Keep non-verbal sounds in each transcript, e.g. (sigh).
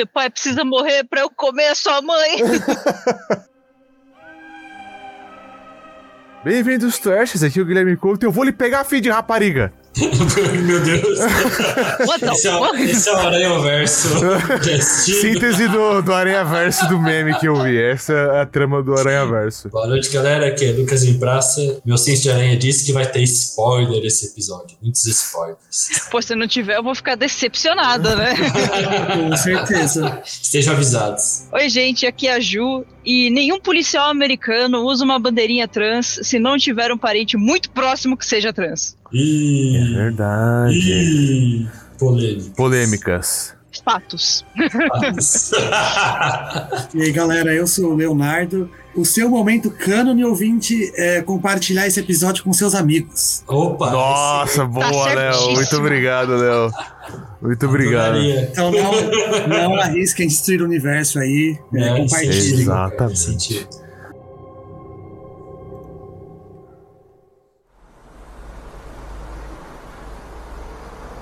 Seu pai precisa morrer pra eu comer a sua mãe. (laughs) Bem-vindos, Trashers. Aqui é o Guilherme Couto. Eu vou lhe pegar, filho de rapariga. (laughs) Meu Deus. Esse é, esse é o Aranha Verso. (laughs) Síntese do, do Aranha Verso do meme que eu vi. Essa é a trama do Aranha Verso. Boa noite, galera. Aqui é Lucas em Praça. Meu senso de aranha disse que vai ter spoiler esse episódio. Muitos spoilers. Pô, se não tiver, eu vou ficar decepcionada, né? (laughs) Com certeza. Estejam avisados. Oi, gente, aqui é a Ju. E nenhum policial americano usa uma bandeirinha trans se não tiver um parente muito próximo que seja trans. É verdade. ih, polêmico. Polêmicas. Fatos. (laughs) E aí, galera, eu sou o Leonardo. O seu momento cânone ouvinte é compartilhar esse episódio com seus amigos. Opa. Nossa, boa, Léo. certíssimo. Muito obrigado, Léo. Muito obrigado. Então não, não arrisquem destruir o universo aí. É, É, compartilhem. Exatamente.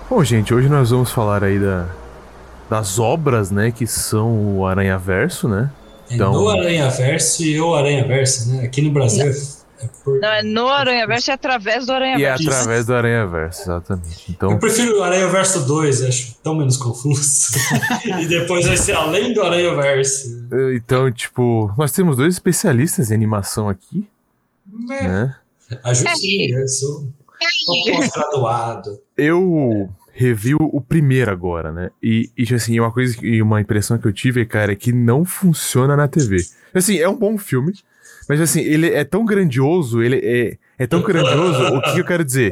Bom, gente, hoje nós vamos falar aí da, das obras, né, que são o Aranha Verso, né? É Então- no Aranha Verso e o Aranha Verso, né? Aqui no Brasil é por... Não, é no Aranha Verso e através do Aranha E é Verso. através do Aranha Verso, exatamente. Eu Então, prefiro o Aranha Verso 2, acho tão menos confuso. (laughs) e depois vai ser além do Aranha Verso. então, tipo, nós temos dois especialistas em animação aqui, né? A Jussi, eu sou sou pós-graduado. Eu revi o- primeiro agora, né? E, e assim, uma coisa e uma impressão que eu tive, cara, é que não funciona na TV. Assim, é um bom filme, mas assim, ele é tão grandioso, ele é, é tão grandioso, o que eu quero dizer?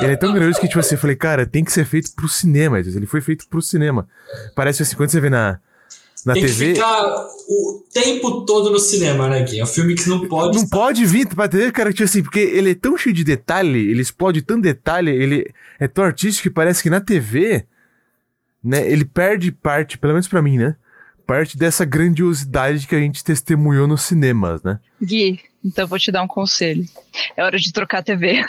Ele é tão grandioso que, tipo assim, eu falei, cara, tem que ser feito pro cinema. Ele foi feito pro cinema. Parece assim, quando você vê na, na Tem TV. que ficar o tempo todo no cinema, né, Gui? É um filme que não pode. Não estar- pode vir pra TV, cara, tipo assim, porque ele é tão cheio de detalhe, ele explode tanto detalhe, ele é tão artístico que parece que na TV, né, ele perde parte, pelo menos pra mim, né, parte dessa grandiosidade que a gente testemunhou nos cinemas, né. Gui, então eu vou te dar um conselho. É hora de trocar a TV.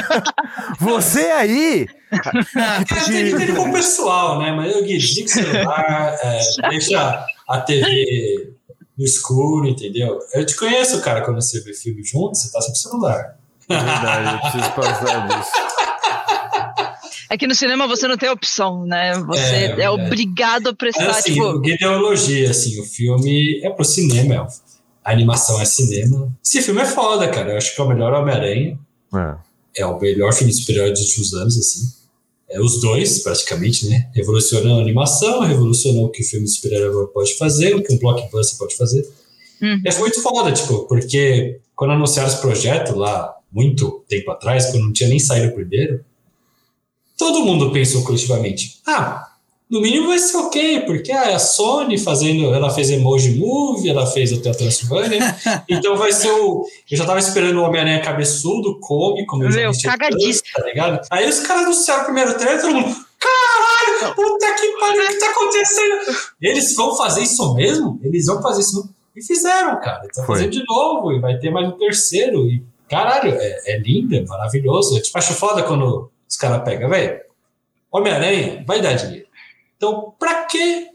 (laughs) Você aí! É, tem que ter com o pessoal, né? Mas eu Gui, desliga o celular, é, deixa a TV no escuro, entendeu? Eu te conheço, cara, quando você vê filme junto, você tá no celular. É verdade, eu preciso passar (laughs) disso. Aqui no cinema você não tem opção, né? Você É, é, obrigado a É prestar, assim, tipo. ideologia, assim, o filme é pro cinema, é, a animação é cinema. Esse filme é foda, cara. Eu acho que é o melhor Homem-Aranha. É. É o melhor filme de super-herói dos últimos anos, assim. É os dois, praticamente, né? Revolucionou a animação, revolucionou o que o filme de super-herói pode fazer, o que um blockbuster pode fazer. Uhum. É muito foda, tipo, porque quando anunciaram esse projeto lá, muito tempo atrás, quando não tinha nem saído o primeiro, todo mundo pensou coletivamente, ah, no mínimo vai ser ok, porque ah, é a Sony fazendo, ela fez Emoji Movie, ela fez Hotel Transylvania, (laughs) então vai ser o... Eu já tava esperando o Homem-Aranha cabeçudo, cômico, meu Meu, cagadíssimo. tá ligado? Aí os caras anunciaram o primeiro trailer, todo mundo, caralho, puta que pariu, o que tá acontecendo? Eles vão fazer isso mesmo? Eles vão fazer isso mesmo? E fizeram, cara. Estão Foi. fazendo de novo, e vai ter mais um terceiro, e caralho, é, é lindo, é maravilhoso. Eu tipo, acho foda quando os caras pegam, velho, Homem-Aranha vai dar dinheiro. Então, pra que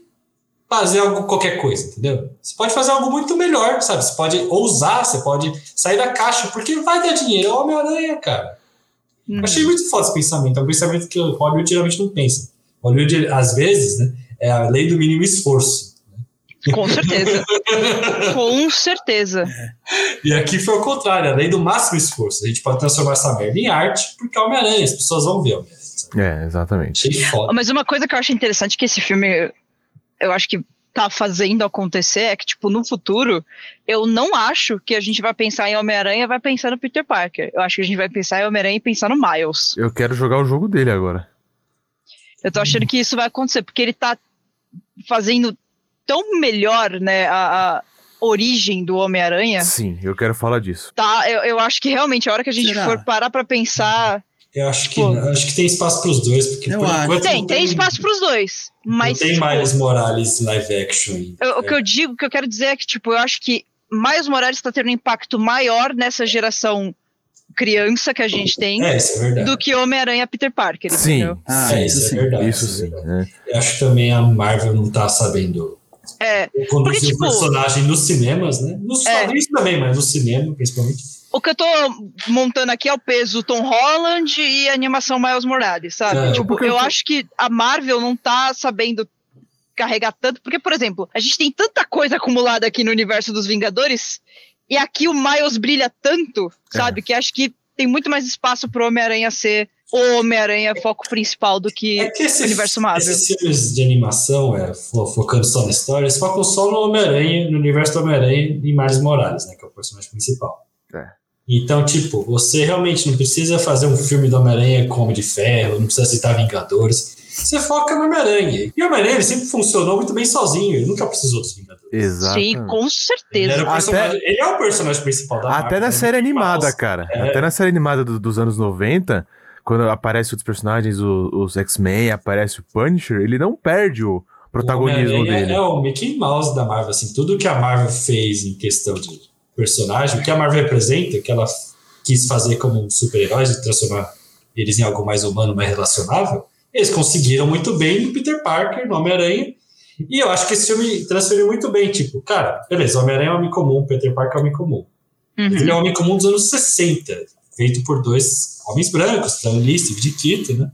fazer algo, qualquer coisa, entendeu? Você pode fazer algo muito melhor, sabe? Você pode ousar, você pode sair da caixa, porque vai dar dinheiro, é o Homem-Aranha, cara. hum. Achei muito foda esse pensamento, é um pensamento que o Hollywood geralmente não pensa. Hollywood, às vezes, né, é a lei do mínimo esforço. Com certeza. (laughs) Com certeza. E aqui foi o contrário, a lei do máximo esforço. A gente pode transformar essa merda em arte, porque é Homem-Aranha, as pessoas vão ver Homem-Aranha. É, exatamente. Mas uma coisa que eu acho interessante que esse filme, eu acho que tá fazendo acontecer é que, tipo, no futuro, eu não acho que a gente vai pensar em Homem-Aranha e vai pensar no Peter Parker. Eu acho que a gente vai pensar em Homem-Aranha e pensar no Miles. Eu quero jogar o jogo dele agora. Eu tô achando que isso vai acontecer, porque ele tá fazendo tão melhor, né, a, a origem do Homem-Aranha. Sim, eu quero falar disso. Tá, eu, eu acho que realmente a hora que a gente Será? for parar pra pensar. Eu acho que, Pô. acho que tem espaço pros dois, porque Eu por acho. enquanto Tem, não tem espaço pros dois. Mas. não tem tipo, Miles Morales live action ainda. eu- o que eu digo, o que eu quero dizer é que, tipo, eu acho que Miles Morales tá tendo um impacto maior nessa geração criança que a gente tem É, isso é verdade. do que Homem-Aranha Peter Parker, Sim. Ah, é, isso isso é sim. verdade. Isso é sim. né? Eu acho que também a Marvel não tá sabendo É, conduzir Porque, tipo, o personagem nos cinemas, né? Nos É. quadrinhos também, mas no cinema, principalmente. o que eu tô montando aqui é o peso Tom Holland e a animação Miles Morales, sabe? É. tipo, Porque eu eu- acho que a Marvel não tá sabendo carregar tanto, porque, por exemplo, a gente tem tanta coisa acumulada aqui no universo dos Vingadores, e aqui o Miles brilha tanto, sabe? Que acho que tem muito mais espaço pro Homem-Aranha ser o Homem-Aranha foco principal do que É que esse, universo Marvel. esses filmes de animação, é, fo- focando só na história, eles focam só no Homem-Aranha, no universo do Homem-Aranha e Miles Morales, né? Que é o personagem principal. É. Então, tipo, você realmente não precisa fazer um filme do Homem-Aranha com Homem de Ferro, não precisa citar Vingadores. Você foca no Homem-Aranha. E o Homem-Aranha ele sempre funcionou muito bem sozinho, ele nunca precisou dos Vingadores. Exato. Sim, com Ele, certeza. era o Até- personagem- ele é o personagem principal da Marvel. Até na né? série animada, cara. É. Até na série animada do- dos anos 90, quando aparecem outros personagens, o- os X-Men, aparece o Punisher, ele não perde o protagonismo O Homem-Aranha dele. É o Mickey Mouse da Marvel, assim, tudo que a Marvel fez em questão de personagem, o que a Marvel representa, o que ela quis fazer como super-heróis e transformar eles em algo mais humano, mais relacionável, eles conseguiram muito bem no Peter Parker, no Homem-Aranha, e eu acho que esse filme transferiu muito bem, tipo, cara, beleza, o Homem-Aranha é um homem comum, o Peter Parker é um homem comum. Uhum. Ele é um homem comum dos anos 60, feito por dois homens brancos, Stan Lee, Steve Ditko, né?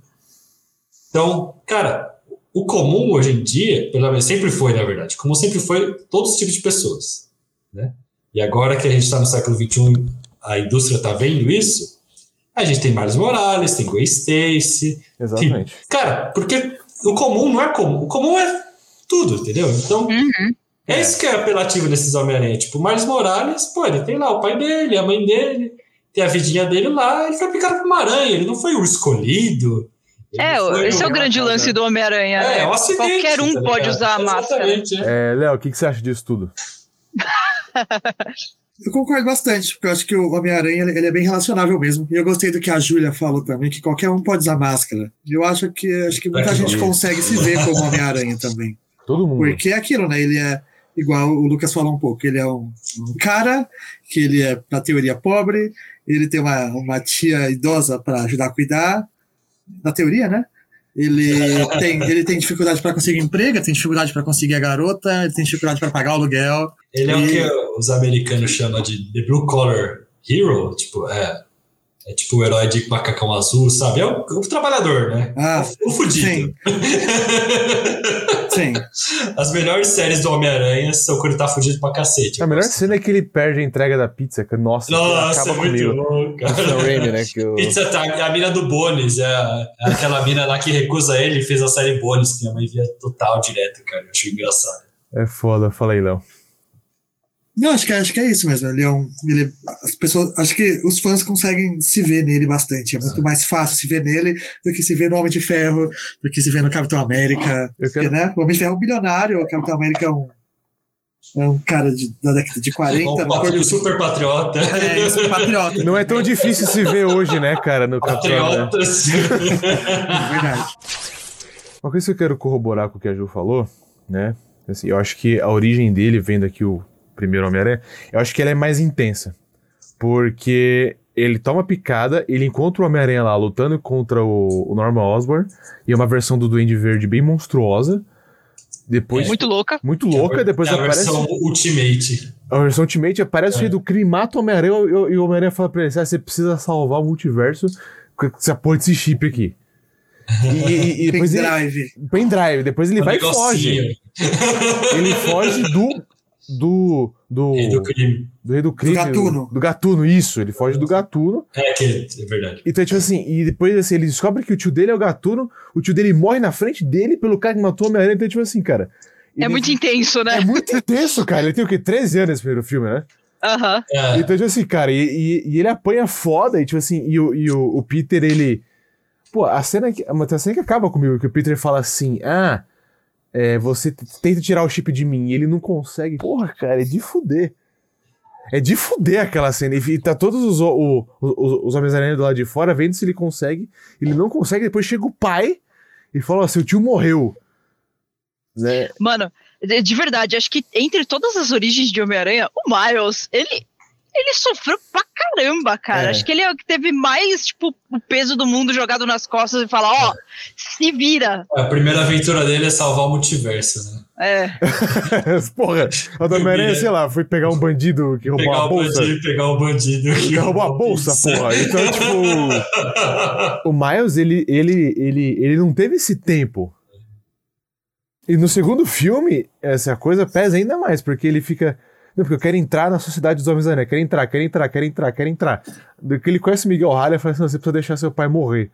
Então, cara, o comum hoje em dia, pelo menos sempre foi, na verdade, como sempre foi todos os tipos de pessoas, né? E agora que a gente está no século XXI, a indústria está vendo isso, a gente tem Miles Morales, tem Gwen Stacy, Exatamente. cara, porque o comum não é comum, o comum é tudo, entendeu? Então, Uhum. é isso que é apelativo desses Homem-Aranha. Tipo, Miles Morales, pô, ele tem lá o pai dele, a mãe dele, tem a vidinha dele lá, ele foi picado por uma aranha, ele não foi o escolhido. É, esse é o grande lance do Homem-Aranha. É, né? é um acidente. Qualquer um tá pode usar a máscara. É. É, Léo, o que, que você acha disso tudo? (laughs) Eu concordo bastante, porque eu acho que o Homem-Aranha ele, ele é bem relacionável mesmo. E eu gostei do que a Júlia falou também, que qualquer um pode usar máscara. E eu acho que acho que muita É, gente é. consegue se ver como Homem-Aranha também. Todo mundo. Porque é aquilo, né? Ele é igual o Lucas falou um pouco, ele é um, um cara que ele é, na teoria, pobre, ele tem uma, uma tia idosa para ajudar a cuidar, na teoria, né? Ele (laughs) tem, ele tem dificuldade para conseguir emprego, tem dificuldade para conseguir a garota, ele tem dificuldade para pagar o aluguel. Ele é o E- que os americanos chamam de The Blue Collar Hero, tipo, é. É tipo o herói de macacão azul, sabe? É o, o trabalhador, né? Ah, o, o fudido. (laughs) sim. As melhores séries do Homem-Aranha são quando ele tá fudido pra cacete. A melhor cena é que ele perde a entrega da pizza, que, nossa, Nossa, acaba é muito comigo. bom, O cara. Sam Raimi, né? Que eu... Pizza Time, a mina do Bones, é, a- é aquela mina lá que recusa ele e fez a série Bones, que minha mãe via total direto, cara. Eu acho engraçado. É foda, fala aí, Léo. Não, acho que, acho que é isso mesmo. Ele é um. Ele, as pessoas, acho que os fãs conseguem se ver nele bastante. É muito mais fácil se ver nele do que se ver no Homem de Ferro, do que se ver no Capitão América. Porque, quero... né? O Homem de Ferro é um bilionário, o Capitão América é um. É um cara de, da década de 40. Um do- super patriota. É, isso, um patriota. Não é tão difícil se ver hoje, né, cara, no Capitão, né? Patriotas. É verdade. Uma coisa que eu quero corroborar com o que a Ju falou, né? Assim, eu acho que a origem dele, vendo aqui o primeiro Homem-Aranha, eu acho que ela é mais intensa. Porque ele toma picada, ele encontra o Homem-Aranha lá lutando contra o, o Norman Osborn, e é uma versão do Duende Verde bem monstruosa. Depois. Muito louca. muito louca, depois é a aparece. versão Ultimate. A versão Ultimate aparece o É. rei do crime, mata o Homem-Aranha e, e o Homem-Aranha fala pra ele: "Ah, você precisa salvar o multiverso com essa porra desse chip aqui. E, e- e depois ele. Pendrive. Pendrive, depois ele Um vai e negocinho. foge. Ele foge do. Do. Do, Rei do crime. do rei do crime. Gatuno. Do gatuno, isso. Ele foge do gatuno. É, que é verdade. Então, tipo assim, e depois assim, ele descobre que o tio dele é o gatuno, o tio dele morre na frente dele pelo cara que matou o Homem-Aranha. Então, tipo assim, cara. É ele- muito intenso, né? É muito intenso, cara. Ele tem o quê? 13 anos esse primeiro filme, né? Aham. É, Então, tipo assim, cara, e, e- e ele apanha foda, e tipo assim, e o, e o, o Peter, ele. Pô, a cena que. Uma cena que acaba comigo, que o Peter fala assim, ah, é, você tenta tirar o chip de mim, e ele não consegue. Porra, cara, é de fuder. É de fuder aquela cena. E tá todos os, o- o- os, os Homens-Aranha do lado de fora vendo se ele consegue. Ele não consegue, depois chega o pai e fala: Ó, seu tio morreu. Né? Mano, de de verdade, acho que entre todas as origens de Homem-Aranha, o Miles, ele, ele sofreu pra caramba, cara. É. Acho que ele é o que teve mais, tipo, o peso do mundo jogado nas costas e falar, ó, se vira. A primeira aventura dele é salvar o multiverso, né? É. (laughs) Porra, a do Homem-Aranha, sei lá, foi pegar um bandido que roubou Pegar a bolsa. bandido, pegar o bandido. Que roubou a bolsa, porra. Então, (laughs) tipo. O Miles, ele, ele, ele, ele não teve esse tempo. E no segundo filme, essa coisa pesa ainda mais, porque ele fica. Não, porque eu quero entrar na sociedade dos Homens-Aranha. Quero entrar, quero entrar, quero entrar, quero entrar. Ele conhece o Miguel O'Hara e fala assim: você precisa deixar seu pai morrer.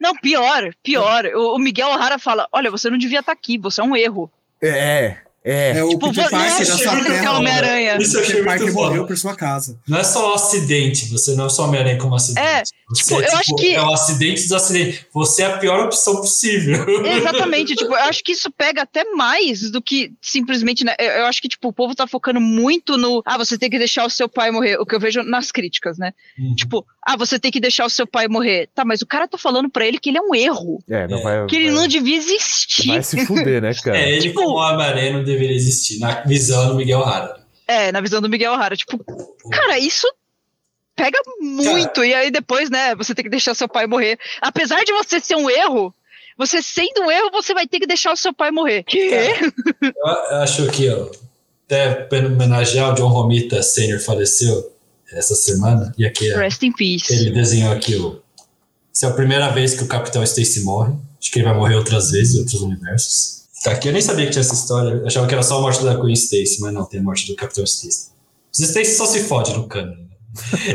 Não, pior, pior. O, o Miguel O'Hara fala: olha, você não devia estar aqui, você é um erro. É, é. É o Tipo, Peter você Parker da sua que ele é terra. Homem-Aranha. Isso eu O achei Peter morreu por sua casa. Não é só um acidente, você não é só Homem-Aranha como acidente. É, Você, tipo, eu acho que- É o acidente dos acidentes. Você é a pior opção possível. Exatamente, tipo, eu acho que isso pega até mais do que simplesmente, né? Eu, eu acho que, tipo, o povo tá focando muito no. Ah, você tem que deixar o seu pai morrer. O que eu vejo nas críticas, né? Uhum. Tipo, ah, você tem que deixar o seu pai morrer. Tá, mas o cara tá falando pra ele que ele é um erro. É, não É, vai. Que ele vai, não devia existir. vai se fuder, né, cara? É, ele Tipo- como Homem-Aranha não deveria existir, na visão do Miguel Hara. É, na visão do Miguel O'Hara. Tipo, cara, isso pega muito. E aí depois, né, você tem que deixar seu pai morrer. Apesar de você ser um erro, você sendo um erro, você vai ter que deixar o seu pai morrer. Que? Eu acho que, ó, até para homenagear o John Romita Sr. faleceu essa semana, e aqui é- Rest in peace. ele desenhou aqui o. Essa é a primeira vez que o Capitão Stacy morre. Acho que ele vai morrer outras vezes em outros universos. Tá aqui, eu nem sabia que tinha essa história. Eu achava que era só a morte da Queen Stacy, mas não, tem a morte do Capitão Stacy. Os Stacy só se fode no cano. né?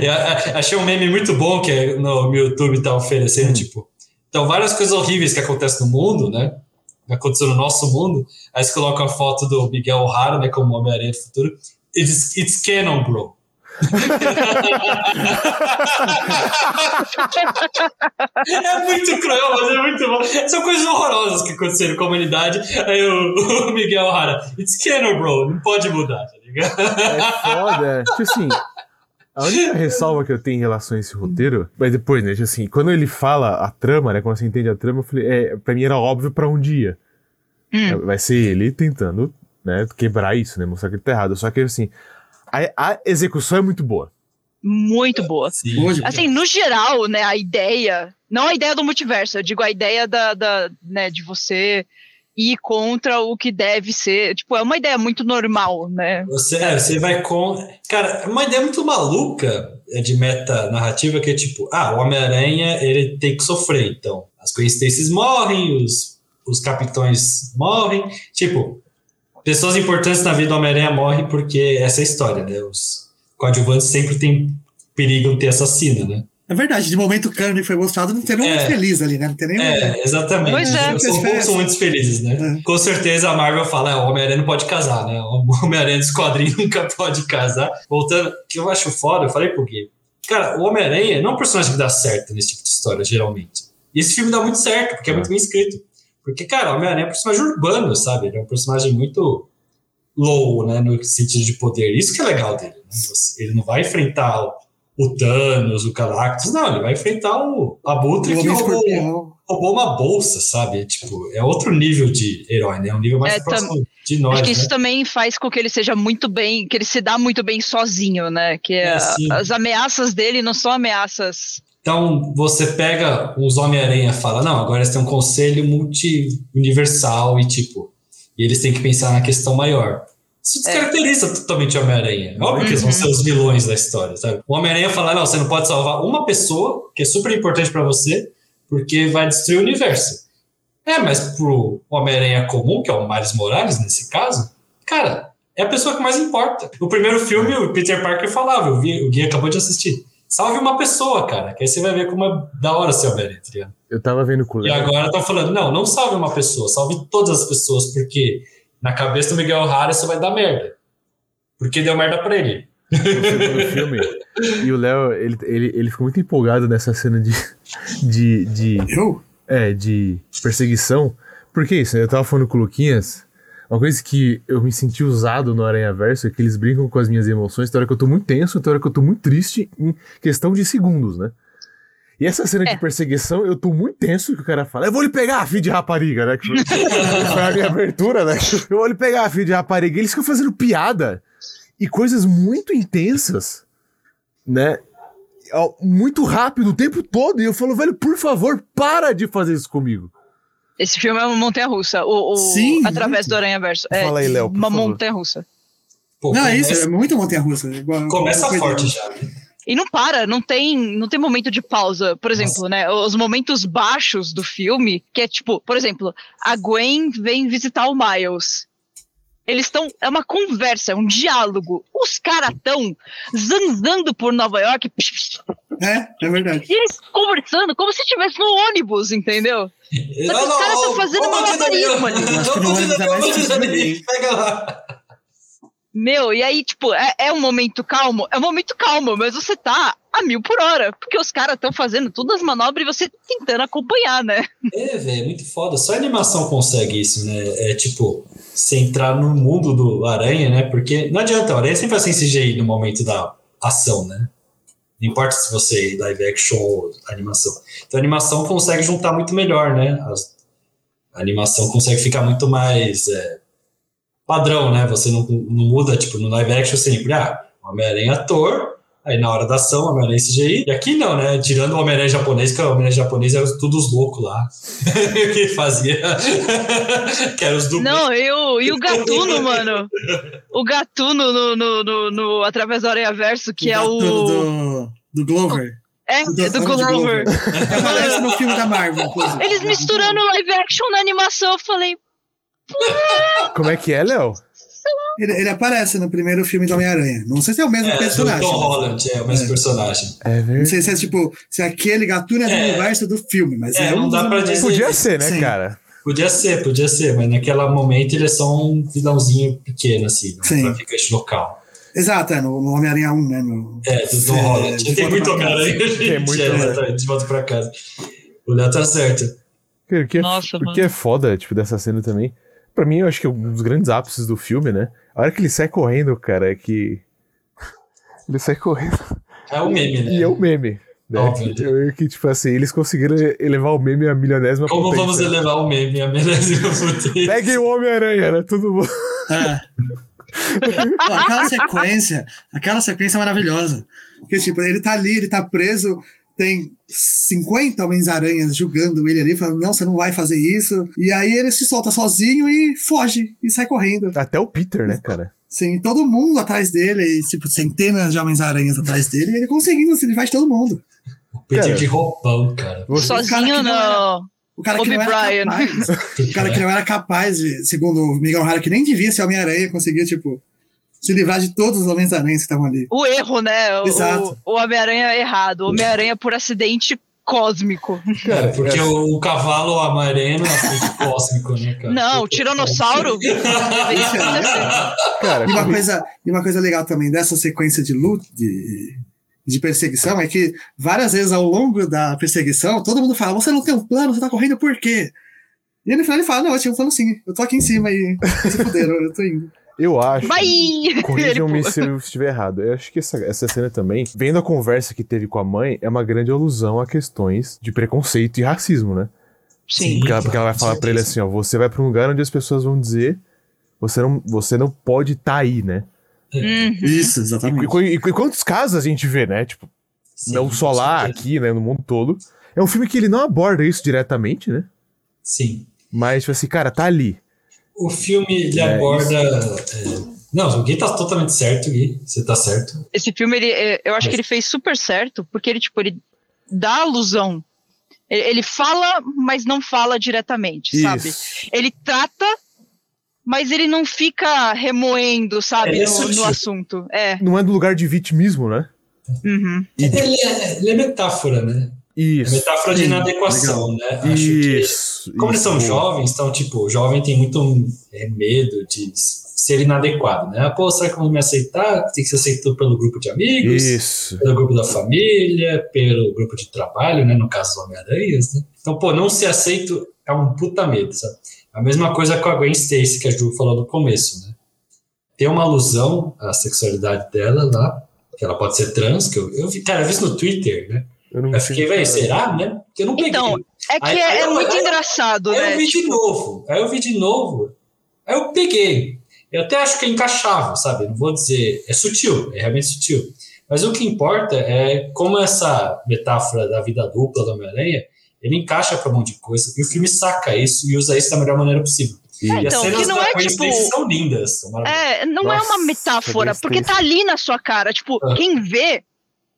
(laughs) Eu achei um meme muito bom que é no, no YouTube tá oferecendo, tipo. Então, várias coisas horríveis que acontecem no mundo, né? Que aconteceu no nosso mundo. Aí você coloca a foto do Miguel O'Hara, né? Como Homem-Aranha do futuro. It's, it's canon, bro. É muito cruel, mas é muito bom. São coisas horrorosas que aconteceram com a humanidade. Aí o, o Miguel Hara, it's canon, bro, não pode mudar, tá ligado? É foda. tipo assim, a única ressalva que eu tenho em relação a esse roteiro, mas depois, né, tipo assim, quando ele fala a trama, né, quando você entende a trama, eu falei, é, pra mim era óbvio pra um dia. Hum. É, Vai ser ele tentando, né, quebrar isso, né, mostrar que ele tá errado. Só que, assim, a, a execução é muito boa. Muito boa. Sim. Assim, no geral, né, a ideia, não a ideia do multiverso, eu digo a ideia da, da né, de você ir contra o que deve ser, tipo, é uma ideia muito normal, né? Você, é, você vai com. Cara, é uma ideia muito maluca é, de meta narrativa que é tipo, ah, o Homem-Aranha ele tem que sofrer, então. As Stacy's morrem, os, os capitões morrem. Tipo, pessoas importantes na vida do Homem-Aranha morrem porque essa é a história, né? Os coadjuvantes sempre tem perigo de ter assassino, né? É verdade, de momento o Kanye foi mostrado, não tem nenhum É. muito feliz ali, né? Não tem nenhum. É, exatamente. Pois é. São poucos são muito felizes, né? É. Com certeza a Marvel fala, é, o Homem-Aranha não pode casar, né? O Homem-Aranha dos quadrinhos (laughs) nunca pode casar. Voltando, o que eu acho foda, eu falei pro Gui. Cara, o Homem-Aranha não é um personagem que dá certo nesse tipo de história, geralmente. E esse filme dá muito certo, porque é muito bem escrito. Porque, cara, o Homem-Aranha é um personagem urbano, sabe? Ele é um personagem muito low, né? No sentido de poder. Isso que é legal dele. Né? Ele não vai enfrentar o, o Thanos, o Galactus, não. Ele vai enfrentar o Abutre O que roubou, roubou uma bolsa, sabe? Tipo, é outro nível de herói, né? É um nível mais É, próximo de nós, Acho que né? isso também faz com que ele seja muito bem, que ele se dá muito bem sozinho, né? Que É, as ameaças dele não são ameaças. Então, você pega uns Homem-Aranha e fala, não, agora eles têm um conselho multi-universal e, tipo, e eles têm que pensar na questão maior. Isso descaracteriza totalmente o Homem-Aranha. É óbvio que eles vão Uhum. ser os vilões da história, sabe? O Homem-Aranha fala, não, você não pode salvar uma pessoa, que é super importante pra você, porque vai destruir o universo. É, mas pro Homem-Aranha comum, que é o Miles Morales nesse caso, cara, é a pessoa que mais importa. No primeiro filme, o Peter Parker falava, o Gui, o Gui acabou de assistir. Salve uma pessoa, cara, que aí você vai ver como é da hora ser Homem-Aranha, tá? Eu tava vendo com o E Léo. agora estão falando, não, não salve uma pessoa, salve todas as pessoas, porque na cabeça do Miguel O'Hara isso vai dar merda. Porque deu merda pra ele. (laughs) filme. E o Léo, ele, ele, ele ficou muito empolgado nessa cena de. de, de Eu? é, de perseguição. Por que isso? Eu tava falando com o Luquinhas. Uma coisa que eu me senti usado no Aranha Verso é que eles brincam com as minhas emoções. Tem hora que eu tô muito tenso, tem hora que eu tô muito triste, em questão de segundos, né? E essa cena É. de perseguição, eu tô muito tenso que o cara fala, eu vou lhe pegar, filho de rapariga, né? Que foi, foi a minha abertura, né? (laughs) Eu vou lhe pegar, filho de rapariga. Eles ficam fazendo piada. e coisas muito intensas, né? Muito rápido o tempo todo. E eu falo, velho, por favor, para de fazer isso comigo. Esse filme é uma montanha-russa. O, o- Sim, Através muito. do Aranha Verso. É Fala aí, Léo, uma favor. montanha-russa. Pô, Não, é começa, isso, é muito montanha russa. Igual, começa forte já. né? E não para, não tem, não tem momento de pausa. Por exemplo, né? Os momentos baixos do filme, que é tipo, por exemplo, a Gwen vem visitar o Miles. Eles estão. É uma conversa, é um diálogo. Os caras estão zanzando por Nova York. É, é verdade. E eles conversando como se estivesse no ônibus, entendeu? Só que os caras tão fazendo malabarismo ali. Eu acho que no ônibus é mais difícil. Pega lá. Meu, e aí, tipo, é, é um momento calmo? É um momento calmo, mas você tá a mil por hora. Porque os caras estão fazendo todas as manobras e você tentando acompanhar, né? É, velho, é muito foda. Só a animação consegue isso, né? É tipo, você entrar no mundo do Aranha, né? Porque não adianta, o Aranha sempre vai ser CGI no momento da ação, né? Não importa se você é live action ou animação. Então a animação consegue juntar muito melhor, né? A animação consegue ficar muito mais é, padrão, né? Você não, não muda, tipo, no live action sempre, ah, Homem-Aranha ator, aí na hora da ação, Homem-Aranha CGI. E aqui não, né? Tirando o Homem-Aranha japonês, que o Homem-Aranha japonês era tudo os loucos lá. (laughs) que fazia. (laughs) que era os dublês. Não, e o, e o Gatuno, mano. O Gatuno no, no, no, no- Através do Aranha Verso, que é do, o. do, do Glover. É, do- é do do Glover. Aparece no filme da Marvel. inclusive. Eles misturando live action na animação, eu falei, Como é que é, Léo? Ele, ele aparece no primeiro filme do Homem-Aranha. Não sei se é o mesmo É, do personagem. Tom Holland, é o mesmo É. personagem. É Não verdade. sei se é tipo, se aquele gatuno é do É. universo do filme, mas É, é, não um dá dos pra dizer. Podia ser, né, Sim. cara? Podia ser, podia ser, mas naquele momento ele é só um vilãozinho pequeno, assim, Sim. não traficante local. Exato, é, no, no Homem-Aranha 1, né? No, É, do Tom É, Holland. de Tem muito pra. Homem-Aranha, gente. Tem muito é, exatamente, de volta pra casa. O Léo tá certo. Cara, que, é, Nossa, o mano. que é foda, tipo, dessa cena também. Pra mim, eu acho que é um dos grandes ápices do filme, né? A hora que ele sai correndo, cara, é que. (laughs) ele sai correndo. É o meme, né? E é o meme. Né? Óbvio. Que, eu- que, tipo assim, eles conseguiram elevar o meme a milionésima Como potência. vamos elevar o meme a milésima (laughs) potência? Peguem o Homem-Aranha, né? Tudo bom. É. Pô, aquela sequência, aquela sequência é maravilhosa. Porque, tipo, ele tá ali, ele tá preso, tem 50 Homens-Aranhas julgando ele ali, falando, não, você não vai fazer isso. E aí ele se solta sozinho e foge, e sai correndo. Até o Peter, né, cara? Sim, todo mundo atrás dele, e, tipo, centenas de Homens-Aranhas atrás dele, e ele conseguindo se livrar de todo mundo. O Peter Cara. de roupão, cara. Sozinho não. O cara que não era capaz. O cara que não era capaz de, segundo o Miguel O'Hara, que nem devia ser Homem-Aranha, conseguia, tipo, se livrar de todos os Homens-Aranhas que estavam ali. O erro, né? O- Exato. O, o Homem-Aranha errado. O Homem-Aranha por acidente cósmico. É, porque o, o cavalo amarelo é acidente (laughs) cósmico, né, cara? Não, o Tiranossauro. (laughs) Cara, E uma coisa, e uma coisa legal também dessa sequência de luta, de, de perseguição, é que várias vezes ao longo da perseguição, todo mundo fala: você não tem um plano, você tá correndo por quê? E no final ele fala: não, eu tinha um plano sim, eu tô aqui em cima e se fuderam, eu tô indo. Eu acho. Vai! Corrijam-me se eu estiver errado. Eu acho que essa, essa cena também, vendo a conversa que teve com a mãe, é uma grande alusão a questões de preconceito e racismo, né? Sim. Porque ela, porque ela vai falar pra ele assim, ó, você vai pra um lugar onde as pessoas vão dizer, você não, você não pode estar aí, né? Uhum. Isso, E, exatamente. qu- e- e quantos casos a gente vê, né? Tipo, Sim, não só lá, certeza. aqui, né, no mundo todo. É um filme que ele não aborda isso diretamente, né? Sim. Mas, tipo assim, cara, tá ali. O filme, ele É, aborda... é, Não, o Gui tá totalmente certo, Gui. Você tá certo. Esse filme, ele, é, eu acho que ele fez super certo, porque ele, tipo, ele dá alusão. Ele, fala, mas não fala diretamente, sabe? Isso. Ele trata, mas ele não fica remoendo, sabe, é no, no assunto. É. Não é do lugar de vitimismo, né? Uhum. E- Ele é, ele é metáfora, né? Isso. metáfora de inadequação, né? Acho que Isso. Como eles isso. são jovens, então, tipo, o jovem tem muito é, medo de ser inadequado, né? Pô, será que vão me aceitar? Tem que ser aceito pelo grupo de amigos, Isso. pelo grupo da família, pelo grupo de trabalho, né? No caso dos Homem-Aranhas, né? Então, pô, não ser aceito é um puta medo, sabe? A mesma coisa com a Gwen Stacy, que a Ju falou no começo, né? Tem uma alusão à sexualidade dela lá, que ela pode ser trans, que eu, eu vi, cara, eu vi isso no Twitter, né? Eu fiquei, velho, será, né? Porque eu não peguei. Então, É que Aí- é, aí é eu- muito aí- engraçado, Aí né? eu vi de novo, aí eu vi de novo, aí eu peguei. Eu até acho que é encaixável, sabe? Não vou dizer. É sutil, é realmente sutil. Mas o que importa é como essa metáfora da vida dupla do Homem-Aranha ele encaixa para um monte de coisa. E o filme saca isso e usa isso da melhor maneira possível. E, é, então, as cenas não da é, coincidência tipo, são lindas. São é, não Nossa, é uma metáfora, porque tá ali na sua cara. Tipo, ah. quem vê,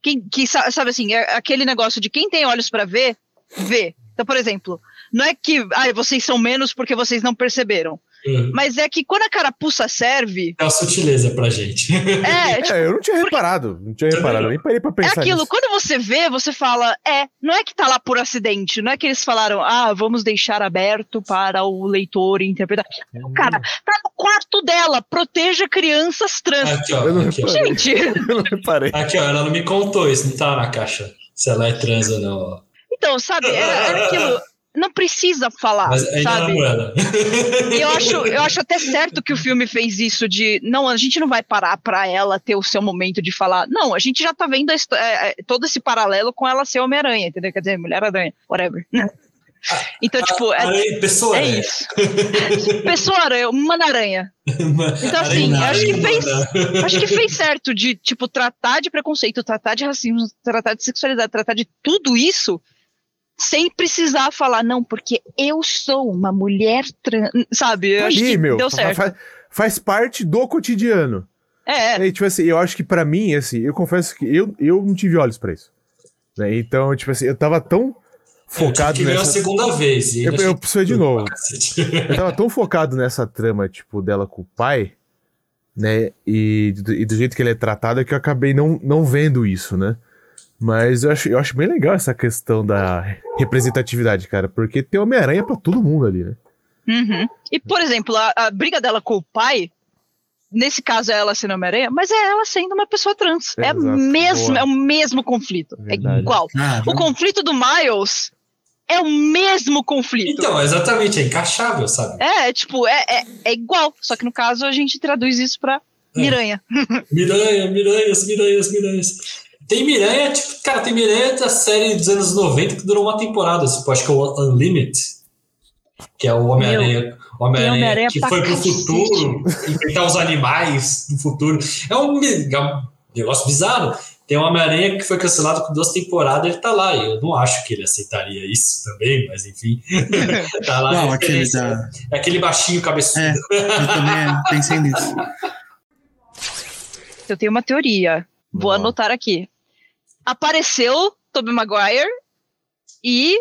quem, que sabe assim, é aquele negócio de quem tem olhos para ver, vê. Então, por exemplo, não é que ah, vocês são menos porque vocês não perceberam. Uhum. Mas é que quando a carapuça serve. É uma sutileza pra gente. É, tipo, é eu não tinha porque... reparado. Não tinha reparado, nem parei pra pensar. É aquilo, nisso. quando você vê, você fala, é, não é que tá lá por acidente, não é que eles falaram, ah, vamos deixar aberto para o leitor interpretar. Uhum. Cara, tá no quarto dela, proteja crianças trans. Aqui, ó, eu aqui, ó. Gente. (laughs) eu não reparei. Aqui, ó, ela não me contou, isso não tá na caixa. Se ela é trans ou não. Então, sabe, é, é aquilo não precisa falar, Mas ainda sabe? Eu acho, eu acho até certo que o filme fez isso de não, a gente não vai parar para ela ter o seu momento de falar. Não, a gente já tá vendo é, é, todo esse paralelo com ela ser Homem-Aranha, entendeu? Quer dizer, Mulher-Aranha, whatever. Então, tipo, é, aranha, pessoa é isso. pessoa aranha, uma aranha. Então, assim, acho que fez, (laughs) acho que fez certo de, tipo, tratar de preconceito, tratar de racismo, tratar de sexualidade, tratar de tudo isso sem precisar falar, não, porque eu sou uma mulher trans, sabe? Eu acho que meu, deu certo. Faz, faz, parte do cotidiano. É. E, tipo assim, eu acho que para mim, assim, eu confesso que eu, eu não tive olhos para isso. Né? Então, tipo assim, eu tava tão focado eu nessa... a segunda vez. eu, eu preciso de novo. eu tava tão focado nessa trama, tipo, dela com o pai, né? E, e do jeito que ele é tratado, é que eu acabei não, não vendo isso, né? Mas eu acho, eu acho bem legal essa questão da representatividade, cara, porque tem Homem-Aranha pra todo mundo ali, né? Uhum. E, por exemplo, a, a, briga dela com o pai, nesse caso é ela sendo Homem-Aranha, mas é ela sendo uma pessoa trans. É, mesmo, é o mesmo conflito. É Verdade. É igual. Ah, o conflito do Miles é o mesmo conflito. Então, exatamente, é encaixável, sabe? É, tipo, é, é, é igual. Só que no caso a gente traduz isso pra é. Miranha. (laughs) Miranha, miranhas, miranhas, miranhas. Tem Miranha, tipo, cara, tem Miranha da série dos anos 90 que durou uma temporada, tipo, acho que é o Unlimited, que é o Homem-Aranha. Homem-Aranha Homem que foi pro futuro, enfrentar os animais no futuro. É um, é um negócio bizarro. Tem um Homem-Aranha que foi cancelado com duas temporadas, ele tá lá. Eu não acho que ele aceitaria isso também, mas enfim. (laughs) tá lá. Não, aquele, da... é aquele baixinho cabeçudo. É, eu também pensei nisso. Eu tenho uma teoria. Vou anotar aqui apareceu Tobey Maguire e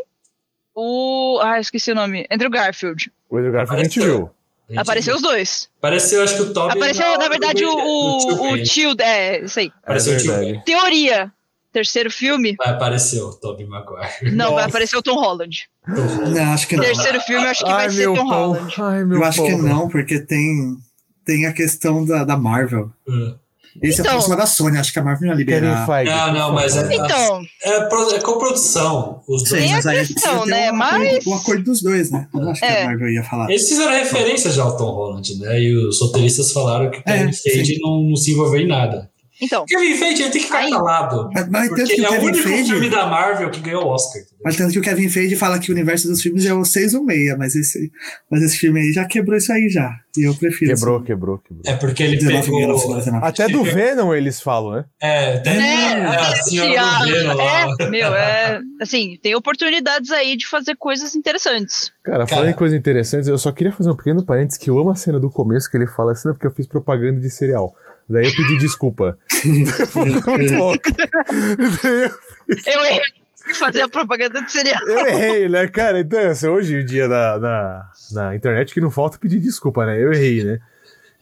o. Ah, esqueci o nome. Andrew Garfield. O Andrew Garfield a gente viu. Apareceu os dois. Apareceu, acho que o Tobey. Apareceu, na verdade, o, o, o tio. É, isso aí. Apareceu é o tio. Teoria. Terceiro filme. Vai aparecer o Tobey Maguire. Não, Nossa. vai aparecer o Tom Holland. Não, acho que não. Terceiro filme, acho que Ai, vai ser Tom pão. Holland. Ai, Eu acho que não, porque tem, tem a questão da, da Marvel. Uh. Esse então, é próximo da Sony, acho que a Marvel não ia liberar. Não, não, mas é, então, é, é, é coprodução. Os dois. Tem mas a questão, né? Um mas... Acordo, um acordo dos dois, né? Eu acho é. que a Marvel ia falar. Eles fizeram referência já ao Tom Holland, né? E os roteiristas falaram que o Kevin é, Feige não, não se envolveu em nada. Então. Kevin Feige tem que ficar aí. calado. Mas, mas porque ele é o único Feige, filme da Marvel que ganhou o Oscar. Entendeu? Mas tanto que o Kevin Feige fala que o universo dos filmes é o 6 ou meia, mas esse, mas esse filme aí já quebrou isso aí já. E eu prefiro. Quebrou, assim. quebrou, quebrou. É porque ele pegou... Até do Venom eles falam, né? É, até é, é, a senhora do Venom lá. É, meu, é... Assim, tem oportunidades aí de fazer coisas interessantes. Cara, Cara, falando em coisas interessantes, eu só queria fazer um pequeno parênteses que eu amo a cena do começo que ele fala assim, porque eu fiz propaganda de cereal. Daí eu pedi desculpa. muito (laughs) louco. eu errei fazer a propaganda de cereal. Eu errei, né, cara? Então, assim, hoje, o dia na, na, na internet, que não falta pedir desculpa, né? Eu errei, né?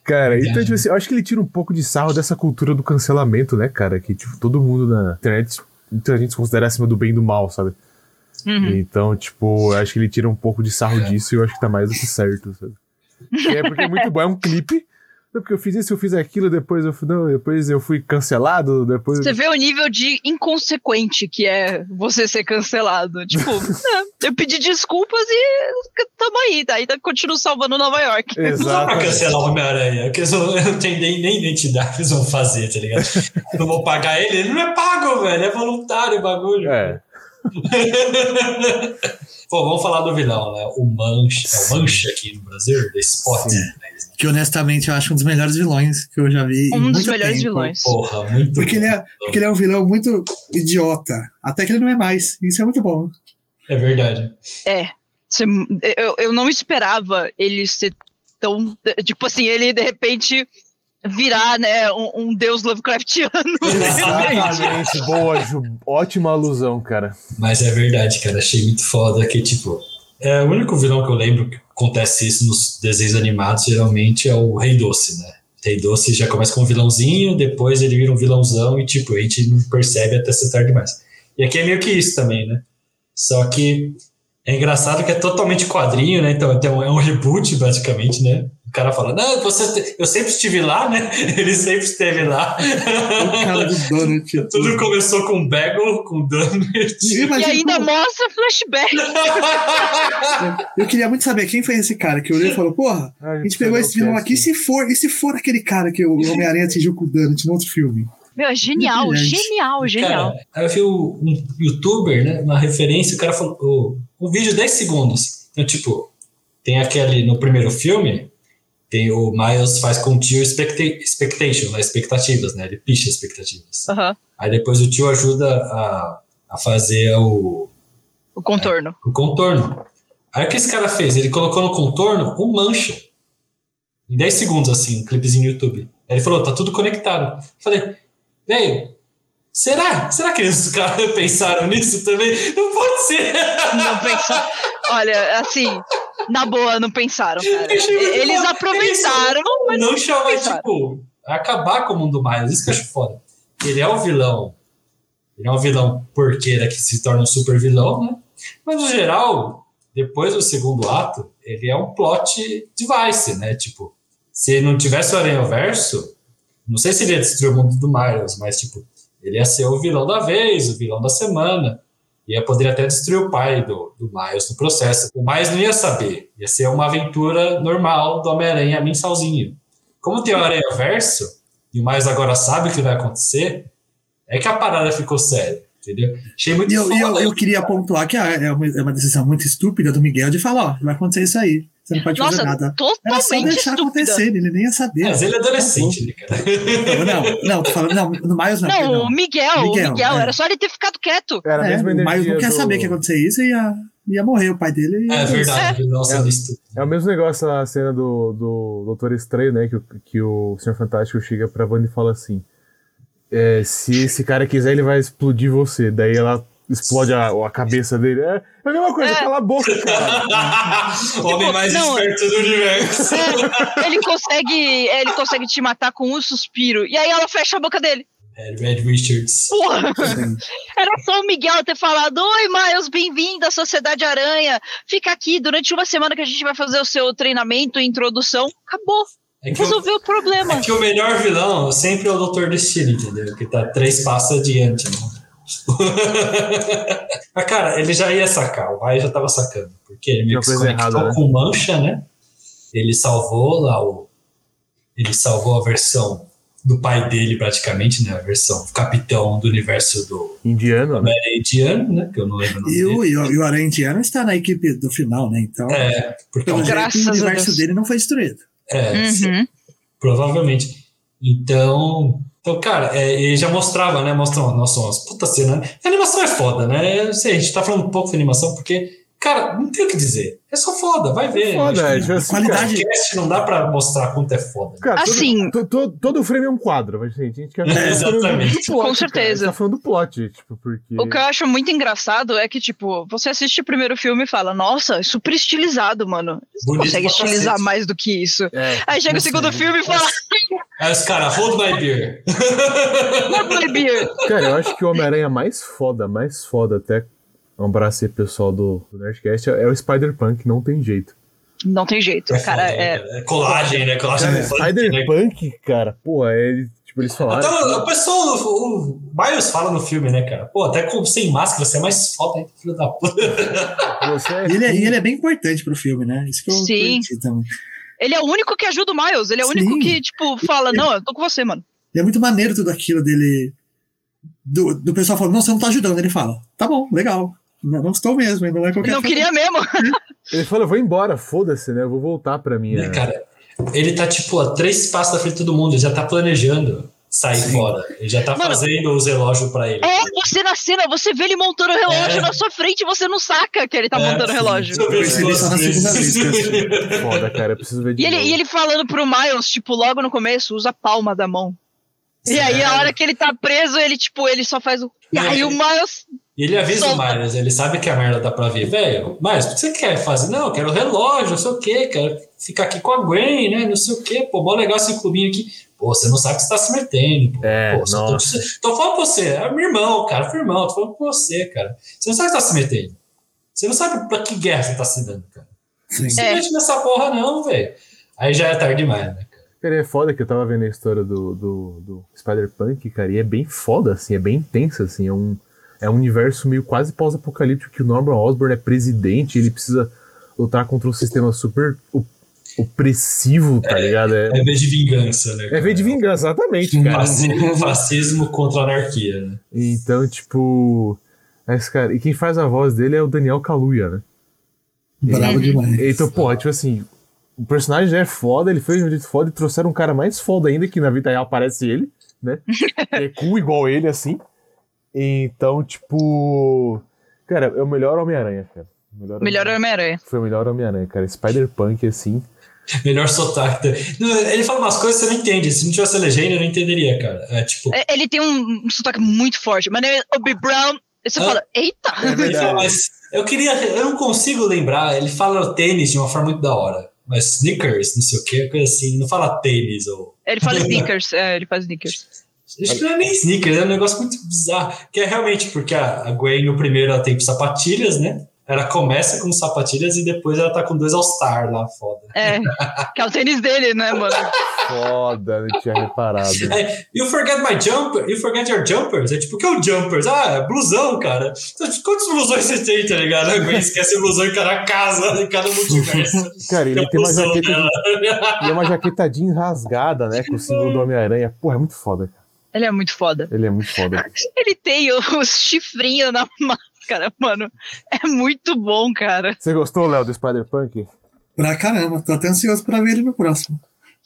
Cara, então, tipo assim, eu acho que ele tira um pouco de sarro dessa cultura do cancelamento, né, cara? Que, tipo, todo mundo na internet, muita gente se considera acima do bem e do mal, sabe? Uhum. Então, tipo, eu acho que ele tira um pouco de sarro disso e eu acho que tá mais do que certo, sabe? É porque é muito bom, é um clipe porque eu fiz isso, eu fiz aquilo, depois eu fui, não, depois eu fui cancelado, depois... Você vê o nível de inconsequente que é você ser cancelado. Tipo, (laughs) é, eu pedi desculpas e tamo aí, tá? Ainda continuo salvando Nova York. (laughs) Exato. Não cancelar o Homem-Aranha, porque eu não tenho nem, nem identidade que eles vão fazer, tá ligado? (laughs) Eu não vou pagar ele, ele não é pago, velho, é voluntário o bagulho. É. Pô, vamos falar do vilão, né? O Mancha, é o Mancha aqui no Brasil, da Spot. Né? Que honestamente eu acho um dos melhores vilões que eu já vi. em Um dos muito melhores tempo. vilões. Porra, muito Porque ele, bom. é, porque ele é um vilão muito idiota. Até que ele não é mais. Isso é muito bom. É verdade. É. Eu, eu não esperava ele ser tão. Tipo assim, ele de repente virar, né, um, um deus Lovecraftiano. (laughs) Exatamente. Boa, Ju. Ótima alusão, cara. Mas é verdade, cara. Achei muito foda que, tipo. É, o único vilão que eu lembro que acontece isso nos desenhos animados geralmente é o Rei Doce, né? Rei Doce já começa com um vilãozinho, depois ele vira um vilãozão e, tipo, a gente não percebe até ser tarde demais. E aqui é meio que isso também, né? Só que é engraçado que é totalmente quadrinho, né? Então, então é um reboot, basicamente, né? O cara fala, não, você te- eu sempre estive lá, né? (laughs) Ele sempre esteve lá. O cara do Donut. (laughs) Tudo começou com Bagel, com Donut. E imagino ainda como- mostra flashback. (laughs) Eu queria muito saber quem foi esse cara que olhou e falou: Porra, a gente pegou esse vilão aqui. E se for, e se for aquele cara que o Homem-Aranha atingiu com o Donut no outro filme? Meu, é genial, genial, genial. Cara, aí eu vi o- um youtuber, né? Uma referência, o cara falou. O, um vídeo de 10 segundos. Então, tipo, tem aquele no primeiro filme, tem o Miles faz com o tio expecta expectation, né? Expectativas, né? Ele picha expectativas. Aham. Aí depois o tio ajuda a, a fazer o, O contorno. o contorno. Aí o que esse cara fez? Ele colocou no contorno um mancha. Em 10 segundos, assim, um clipezinho no YouTube. Aí ele falou, tá tudo conectado. Eu Falei, velho, será? Será que os (laughs) caras pensaram nisso também? Não pode ser! Não pensaram. Olha, assim, na boa, não pensaram, cara. Eles aproveitaram, mas não chama, pensaram. tipo, acabar com o mundo Miles. Isso que eu acho foda. Ele é o vilão. Ele é um vilão porqueira que se torna um super vilão, né? Mas, no geral, depois do segundo ato, ele é um plot device, né? Tipo, se não tivesse o Aranha-Verso, não sei se ele ia destruir o mundo do Miles, mas, tipo, ele ia ser o vilão da vez, o vilão da semana. E poderia até destruir o pai do, do Miles no processo. O Miles não ia saber. Ia ser uma aventura normal do Homem-Aranha mensalzinho. Como tem o Aranha-Verso, e o Miles agora sabe o que vai acontecer, é que a parada ficou séria, entendeu? Achei muito E eu, e eu, eu queria pontuar que é uma, é uma decisão muito estúpida do Miguel de falar: Ó, vai acontecer isso aí. Você não pode fazer Nossa, nada. Era só deixar estúpida. acontecer, ele nem ia saber. Mas ele é adolescente, né, cara? Não, não, tô falando, não, no Miles não. Não, perdão. o Miguel, Miguel, o Miguel, é. era só ele ter ficado quieto. Era É, o Miles não quer do- saber que ia acontecer isso e ia, ia morrer o pai dele. É ia- verdade, nossa, É. isso. É o mesmo negócio a cena do, do Doutor Estranho, né? Que, o- que o Senhor Fantástico chega pra Wanda e fala assim: é, se esse cara quiser, ele vai explodir você. Daí ela explode a, a cabeça dele. É, é a mesma coisa, É. cala a boca, cara. (laughs) homem mais não, esperto do universo. É, ele consegue, ele consegue te matar com um suspiro. E aí ela fecha a boca dele. É, Red Richards. Porra! (laughs) Era só o Miguel ter falado: Oi, Miles, bem-vindo à Sociedade Aranha. Fica aqui durante uma semana que a gente vai fazer o seu treinamento e introdução. Acabou. É Resolveu o problema. é que o melhor vilão sempre é o Doutor Destino, entendeu? Que tá três passos adiante, né? (laughs) Mas, cara, ele já ia sacar, o Vai já tava sacando. Porque ele meio que se conectou errada, né? com mancha, né? Ele salvou lá o. Ele salvou a versão do pai dele, praticamente, né? A versão capitão do universo do Indiano, né? Indiano, né? Que eu não lembro o nome E o, dele. e o, e o Aranha Indiano está na equipe do final, né? Então, É, porque é um pelo jeito, Graças o a universo Deus. dele não foi destruído. É, Uhum. provavelmente. Então, então cara, é, ele já mostrava, né? Mostrava, nossa, umas puta cena. né? A animação é foda, né? Eu sei, a gente tá falando um pouco de animação porque, cara, não tem o que dizer. É só foda, vai ver. Foda, é, tipo assim, qualidade- podcast não dá pra mostrar quanto é foda. Cara, todo- Assim- to- to- todo, frame é um quadro, mas gente, a gente quer É, (laughs) exatamente. plot, Com cara. certeza. A gente tá falando do plot, tipo, porque. O que eu acho muito engraçado é que, tipo, você assiste o primeiro filme e fala, nossa, é super estilizado, mano. Você Bonito consegue estilizar cacete. mais do que isso. É, Aí chega o segundo é. filme e fala, (laughs) Aí os caras, hold my beer. "Hold my beer. cara, eu acho que o Homem-Aranha mais foda, mais foda até. Um abraço aí, pessoal do, do Nerdcast, é, é o Spider-Punk, não tem jeito. Não tem jeito, É cara. foda, É, né, cara? É colagem, né? Colagem Cara, do funk, né? Spider-Punk, cara, pô, é. Tipo, eles falaram. Até o, o pessoal, o, o Miles fala no filme, né, cara? Pô, até com, sem máscara você é mais foda, hein, filho da puta. (laughs) É E ele, é, ele é bem importante pro filme, né? Isso que eu Sim. também. Ele é o único que ajuda o Miles. Ele é o Sim. único que, tipo, fala, não, eu tô com você, mano. E é muito maneiro tudo aquilo dele. Do, do pessoal falando, não, você não tá ajudando. Ele fala, tá bom, legal. Não, não estou mesmo, não é Ele qualquer não coisa. queria mesmo. (laughs) Ele falou, eu vou embora, foda-se, né? Eu vou voltar pra minha. Né, cara? ele tá, tipo, a três passos da frente de todo mundo, ele já tá planejando sair Sim. fora. Ele já tá Mano, fazendo os relógios pra ele. É, você na cena, você vê ele montando o relógio É. na sua frente e você não saca que ele tá É, montando o relógio. Eu percebi só na segunda vez, (laughs) Foda, cara. Eu preciso ver de E ele, novo. e ele falando pro Miles, tipo, logo no começo, usa a palma da mão. E aí, a hora que ele tá preso, ele, tipo, ele só faz o. E aí o Miles. E ele avisa Solta. o Miles, ele sabe que a merda dá pra ver. Velho, Miles, o que você quer fazer? Não, eu quero relógio, não sei o quê, quero ficar aqui com a Gwen, né? Não sei o quê. Pô, mó legal esse clubinho aqui. Pô, você não sabe que você tá se metendo. Pô, É, pô, tô, tô falando pra você, é meu irmão, cara, foi irmão, tô falando com você, cara. Você não sabe que você tá se metendo. Você não sabe pra que guerra você tá se dando, cara. Sim. Não se É. mete nessa porra, não, velho. Aí já é tarde demais, né, cara? Cara, é foda que eu tava vendo a história do, do, do Spider-Punk, cara, e é bem foda, assim, é bem intensa, assim, é um, é um universo meio quase pós-apocalíptico que o Norman Osborn é presidente, ele precisa lutar contra um sistema super op- opressivo, tá ligado? É, É vez de vingança, né? é veio de vingança, exatamente, cara. Fascismo, fascismo contra a anarquia, né? Então, tipo. Esse cara, e quem faz a voz dele é o Daniel Kaluuya, né? Bravo demais. Então, porra, tipo assim, o personagem já é foda, ele fez de um jeito foda e trouxeram um cara mais foda ainda, que na vida real parece ele, né? (laughs) é cool igual ele, assim. Então, tipo. Cara, é o melhor Homem-Aranha, cara. Melhor, Melhor Homem-Aranha. Foi o melhor Homem-Aranha, cara. Spider-Punk, assim. (laughs) Melhor sotaque. Ele fala umas coisas que você não entende. Se não tivesse legenda, eu não entenderia, cara. É tipo. É, Ele tem um, sotaque muito forte. Mas é Obi Brown. Você Ah. fala, eita! É ele verdade. fala, mas eu queria. Eu não consigo lembrar. Ele fala tênis de uma forma muito da hora. Mas sneakers, não sei o que, coisa assim. Não fala tênis ou. Ele fala (laughs) sneakers. É, ele faz sneakers. Acho que não é nem sneakers, é um negócio muito bizarro. Que é realmente porque a a Gwen no primeiro ela tem sapatilhas, né? Ela começa com sapatilhas e depois ela tá com dois All-Star lá, foda. É. que é o tênis dele, né, mano? Foda, não tinha reparado. É, you forget my jumper, you forget your jumpers. É tipo, o que é o jumpers? Ah, é blusão, cara. Então, tipo, quantos blusões você tem, tá ligado? A Gwen esquece o blusão em cada casa, em cada multiverso. Cara, ele Tem tem uma jaqueta, dela. e é uma jaqueta jeans rasgada, né? Com o símbolo do Homem-Aranha. Porra, é muito foda, cara. Ele é muito foda. Ele é muito foda. (laughs) Ele tem os chifrinhos na (laughs) máscara, mano. É muito bom, cara. Você gostou, Léo, do Spider-Punk? Pra caramba, tô até ansioso pra ver ele no próximo.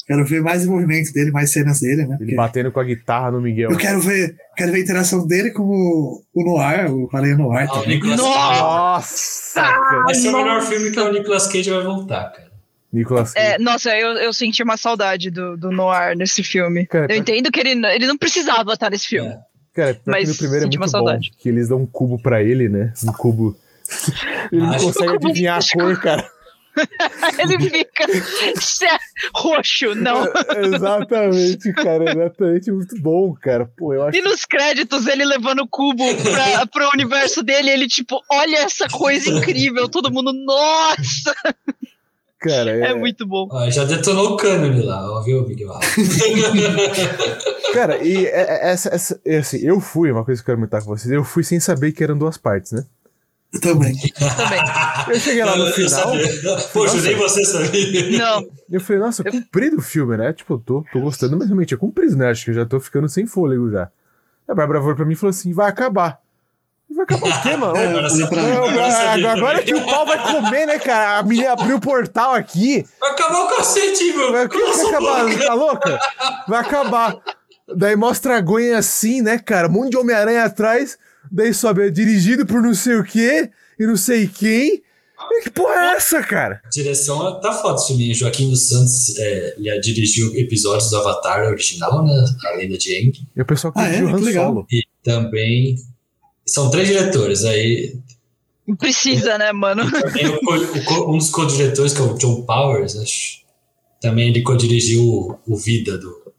Quero ver mais movimento dele, mais cenas dele, né? Ele Porque batendo com a guitarra no Miguel. eu quero ver, quero ver a interação dele com o, o Noir, o Aranha Noir Ah, também. Nossa! Nossa, cara. Vai ser o melhor filme que o Nicolas Cage vai voltar, cara. Nicolas Cage. É, nossa, eu, eu senti uma saudade do, do Noir nesse filme. Cara, eu pra- entendo que ele, ele não precisava estar nesse filme. É. Cara, mas no primeiro é senti uma muito bom. saudade. Que eles dão um cubo pra ele, né? Um cubo. (laughs) ele não consegue adivinhar a cor, cara. (laughs) Ele fica "Isso é roxo, não. exatamente, cara. Exatamente. Muito bom, cara. Pô, eu acho E nos créditos, ele levando o cubo pra, pro universo dele, ele tipo, olha essa coisa incrível. Todo mundo, nossa! Cara. É, É, muito bom. Ó, já detonou o cânone lá, ó, viu, Miguel? (laughs) Cara, e é- é- essa, essa, é assim, eu fui, uma coisa que eu quero comentar com vocês, eu fui sem saber que eram duas partes, né? Eu também. Também. Eu cheguei lá no Eu final. Poxa, nem você sabia. Não, eu falei, nossa, comprido o filme, né? Tipo, eu tô, tô gostando, mas realmente é comprido, né? Acho que eu já tô ficando sem fôlego já. A Bárbara foi pra mim e falou assim: vai acabar. Vai acabar o quê, mano? (laughs) É, Agora agora que o pau vai comer, né, cara? A menina abriu o portal aqui. Vai acabar o cacete, meu. Vai, que vai acabar? Tá louca? Vai acabar. Daí mostra a Gwen assim, né, cara? Um monte de Homem-Aranha atrás. Daí sobe, é dirigido por não sei o quê e não sei quem. E que porra é essa, cara? A direção tá foda esse filme. Joaquim dos Santos é, ele dirigiu episódios do Avatar original, né? A Lenda de Aang. E o pessoal que Ah, é? dirigiu Han legal. Solo. E também. São três diretores. Aí precisa, né, mano? o o um dos co-diretores, que é o John Powers, acho. Também ele co-dirigiu o, o Vida do,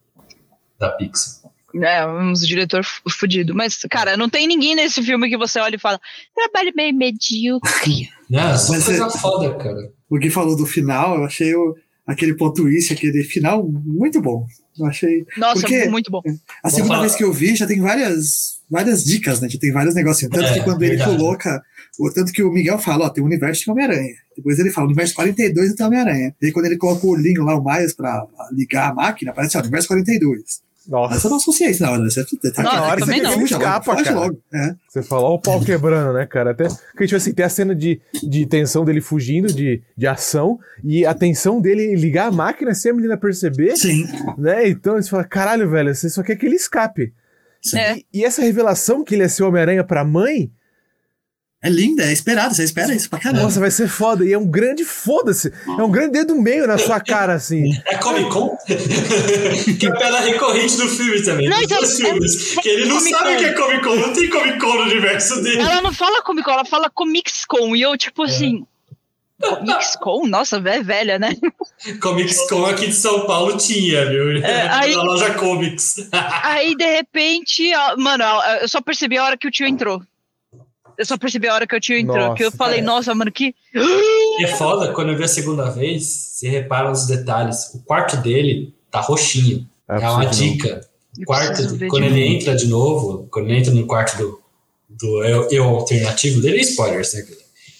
da Pixar. É, uns diretor fudido. Mas, cara, não tem ninguém nesse filme que você olha e fala, trabalho meio medíocre. (laughs) Não, só Mas coisa é- foda, cara. O Gui falou do final, eu achei o, aquele ponto twist, aquele final muito bom. Eu achei. Nossa, Porque- muito bom. A segunda falar. vez que eu vi, já tem várias, várias dicas, né? Já tem vários negocinhos. Tanto É, que quando ele verdade. coloca. o- Tanto que o Miguel fala, ó, tem o universo de Homem-Aranha. Depois ele fala, o universo 42 tem Homem-Aranha. E aí quando ele coloca o olhinho lá, o Miles, pra ligar a máquina, aparece, ó, universo 42. Nossa. Mas eu não associei isso na hora. Você tá Não, na hora eu você também não. escapa, cara. logo. É. Você falou o pau quebrando, né, cara? Até, porque, tipo assim, tem a cena de, de tensão dele fugindo, de, de ação, e a tensão dele ligar a máquina sem a menina perceber, Sim. né? Então você fala, caralho, velho, você só quer que ele escape. É. E, e essa revelação que ele é seu Homem-Aranha pra mãe, É linda, é esperado. Você espera isso pra caramba. nossa, vai ser foda. E é um grande foda-se. É um grande dedo meio na sua cara, assim. É Comic Con? que é a pedra recorrente do filme também. Não, dos então, dois é- filmes. que ele não Comic sabe o que é Comic Con, não tem Comic Con no universo dele. Ela não fala Comic Con, ela fala Comics Con. E eu, tipo assim. Comics Con? Nossa, é velha, né? (laughs) Comics Con aqui de São Paulo tinha, viu? É, (laughs) aí- Na loja Comics. (laughs) Aí, de repente, mano, eu só percebi a hora que o tio entrou. Eu só percebi a hora que o tio entrou. Nossa, que eu falei, cara. nossa, mano, que. É foda, quando eu vi a segunda vez, você repara nos detalhes. O quarto dele tá roxinho. É, uma de novo. dica. O quarto, quando ele novo. entra de novo, quando ele entra no quarto do, do eu, eu alternativo dele, spoilers, né?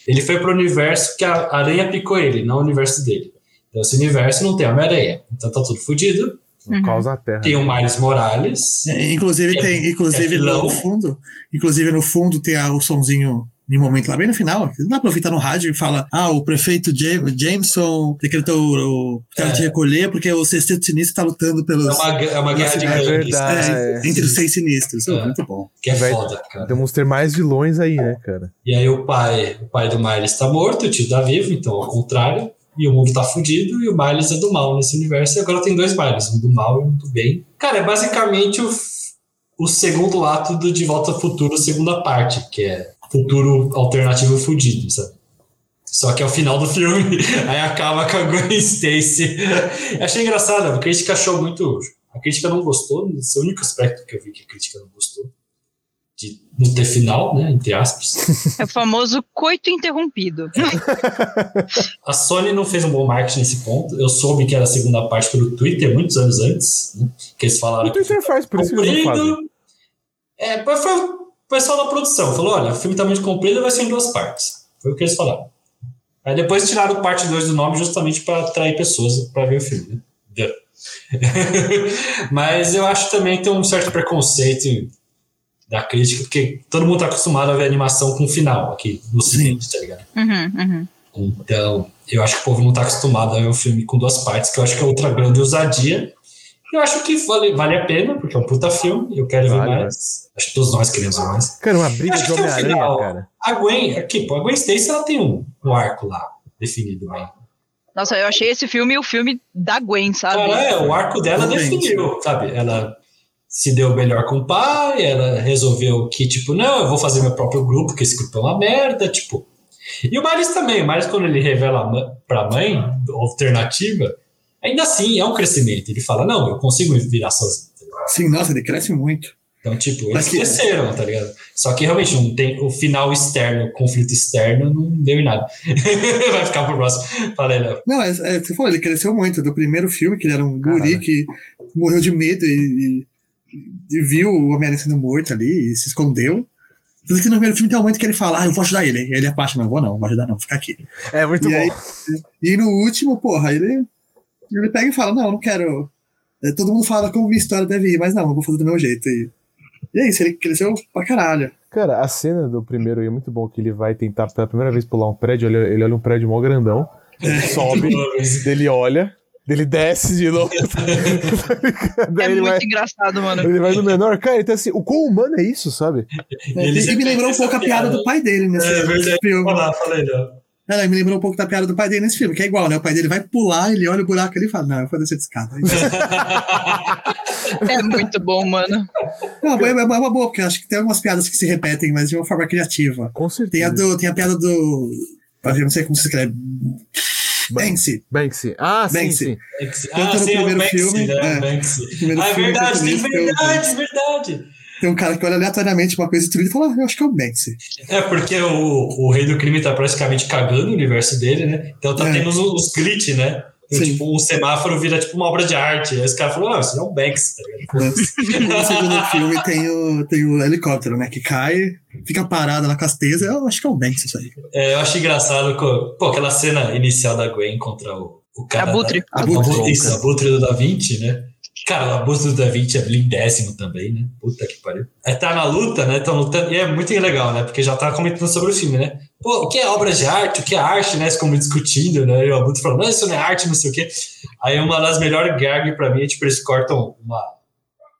Ele foi pro universo que a aranha picou ele, não o universo dele. Então, esse universo não tem Homem-Aranha. Então tá tudo fodido. Uhum. Causa a terra. Tem o Miles Morales. É, inclusive, É- tem, inclusive é no fundo, inclusive no fundo tem a- o sonzinho em um momento lá bem no final, que dá pra ouvir tá no rádio e fala: Ah, o prefeito Jam- Jameson decretou o, o cara É. de recolher porque o sexteto sinistro tá lutando pelos. É uma, é uma guerra de É gangues, verdade. né? é, entre os seis sinistros. É. Muito bom. Que é Vai- foda, cara. Temos que ter mais vilões aí, né, cara? E aí o pai, o pai do Miles tá morto, o tio tá vivo, então ao contrário. E o mundo tá fudido e o Miles é do mal nesse universo. E agora tem dois Miles, um do mal e um do bem. Cara, é basicamente o, o segundo ato do De Volta ao Futuro, segunda parte, que é futuro alternativo fudido, sabe? Só que é o final do filme, (laughs) aí acaba com a Gwen Stacy. Achei engraçado, a crítica achou muito. A crítica não gostou, esse é o único aspecto que eu vi que a crítica não gostou. De não ter final, né? Entre aspas. É o famoso coito interrompido. A Sony não fez um bom marketing nesse ponto. Eu soube que era a segunda parte pelo Twitter, muitos anos antes, né? que eles falaram O Twitter faz, por isso que não comprido. É, mas foi o pessoal da produção. Falou: olha, o filme tá muito comprido, vai ser em duas partes. Foi o que eles falaram. Aí depois tiraram parte 2 do nome justamente para atrair pessoas para ver o filme. Né? (laughs) Mas eu acho também que tem um certo preconceito da crítica, porque todo mundo tá acostumado a ver animação com final aqui no cinema, tá ligado? Uhum, uhum. Então, eu acho que o povo não tá acostumado a ver um filme com duas partes, que eu acho que é outra grande ousadia. Eu acho que vale, vale a pena, porque é um puta filme, eu quero Vale, ver mais. Acho que todos nós queremos ver mais. Cara, uma briga Acho de um Homem-Aranha, final. cara. A Gwen, aqui, pô, a Gwen Stacy, ela tem um, um arco lá, definido bem. Nossa, eu achei esse filme o filme da Gwen, sabe? Cara, é, o arco dela definiu, sabe? Ela se deu melhor com o pai, ela resolveu que, tipo, não, eu vou fazer meu próprio grupo, que esse grupo é uma merda, tipo. E o Miles também, o Miles, quando ele revela pra mãe, alternativa, ainda assim é um crescimento. Ele fala, não, eu consigo me virar sozinho. Sim, nossa, ele cresce muito. Então, tipo, eles cresceram, tá ligado? Só que realmente não tem o final externo, o conflito externo, não deu em nada. (laughs) Vai ficar pro próximo. Falei, Léo. Não, é, é, você falou, ele cresceu muito. Do primeiro filme, que ele era um guri que morreu de medo e, e- e viu o Homem-Aranha sendo morto ali e se escondeu. Tanto que no primeiro filme tem um momento que ele fala, ah, eu vou ajudar ele. Ele apaixona, não vou não, não vou ajudar não, vou ficar aqui. É muito E bom. aí- E no último, porra, ele, ele pega e fala, não, eu não quero... É, Todo mundo fala como minha história deve ir, mas não, eu vou fazer do meu jeito. E, e é isso, ele cresceu pra caralho. Cara, a cena do primeiro aí é muito bom, que ele vai tentar pela primeira vez pular um prédio, ele, ele olha um prédio mó grandão, (laughs) ele sobe, dele olha, dele desce de novo. (laughs) É ele, muito vai, engraçado, mano. ele vai no menor. Cara, então assim, o quão humano é isso, sabe? Ele e me lembrou um pouco a piada do pai dele nesse, É filme. Fala, falei, Léo. É, me lembrou um pouco da piada do pai dele nesse filme, que é igual, né? O pai dele vai pular, ele olha o buraco ali e fala, não, eu vou descer de escada. (laughs) É muito bom, mano. Não, é, é uma boa, porque acho que tem algumas piadas que se repetem, mas de uma forma criativa. Com Tem a, certeza. do, tem a piada do. Eu não sei como se escreve. Banksy. Banksy. Ah, sim, Banksy. sim. Banksy. Tanto Ah, no sim, é o primeiro Banksy, filme, né? é. Banksy. No primeiro Ah, é filme, verdade, tem o verdade, verdade. Tem um cara que olha aleatoriamente uma coisa e fala, ah, eu acho que é o Banksy. É porque o, o rei do crime tá praticamente cagando o universo dele, né? Então tá É. tendo os, os glitch, né? Então, tipo, um semáforo vira tipo uma obra de arte. Aí os caras falaram, ah, isso é um Banksy, tá ligado? (laughs) No segundo filme tem o, tem o helicóptero, né? Que cai, fica parado as teias. Eu acho que é o Banksy isso aí. É, eu acho engraçado, pô, aquela cena inicial da Gwen contra o, o cara. Abutre. Da, Abutre. Abutre, isso, Abutre do Da Vinci, né? Cara, o abuso do Da Vinci é lindésimo também, né? Puta que pariu. É, tá na luta, né? Estão lutando. E é muito legal, né? Porque já tá comentando sobre o filme, né? Pô, o que é obra de arte? O que é arte, né? Como discutindo, né? E o Abuto falando, não, isso não é arte, não sei o quê. Aí uma das melhores gags pra mim é, tipo, eles cortam uma.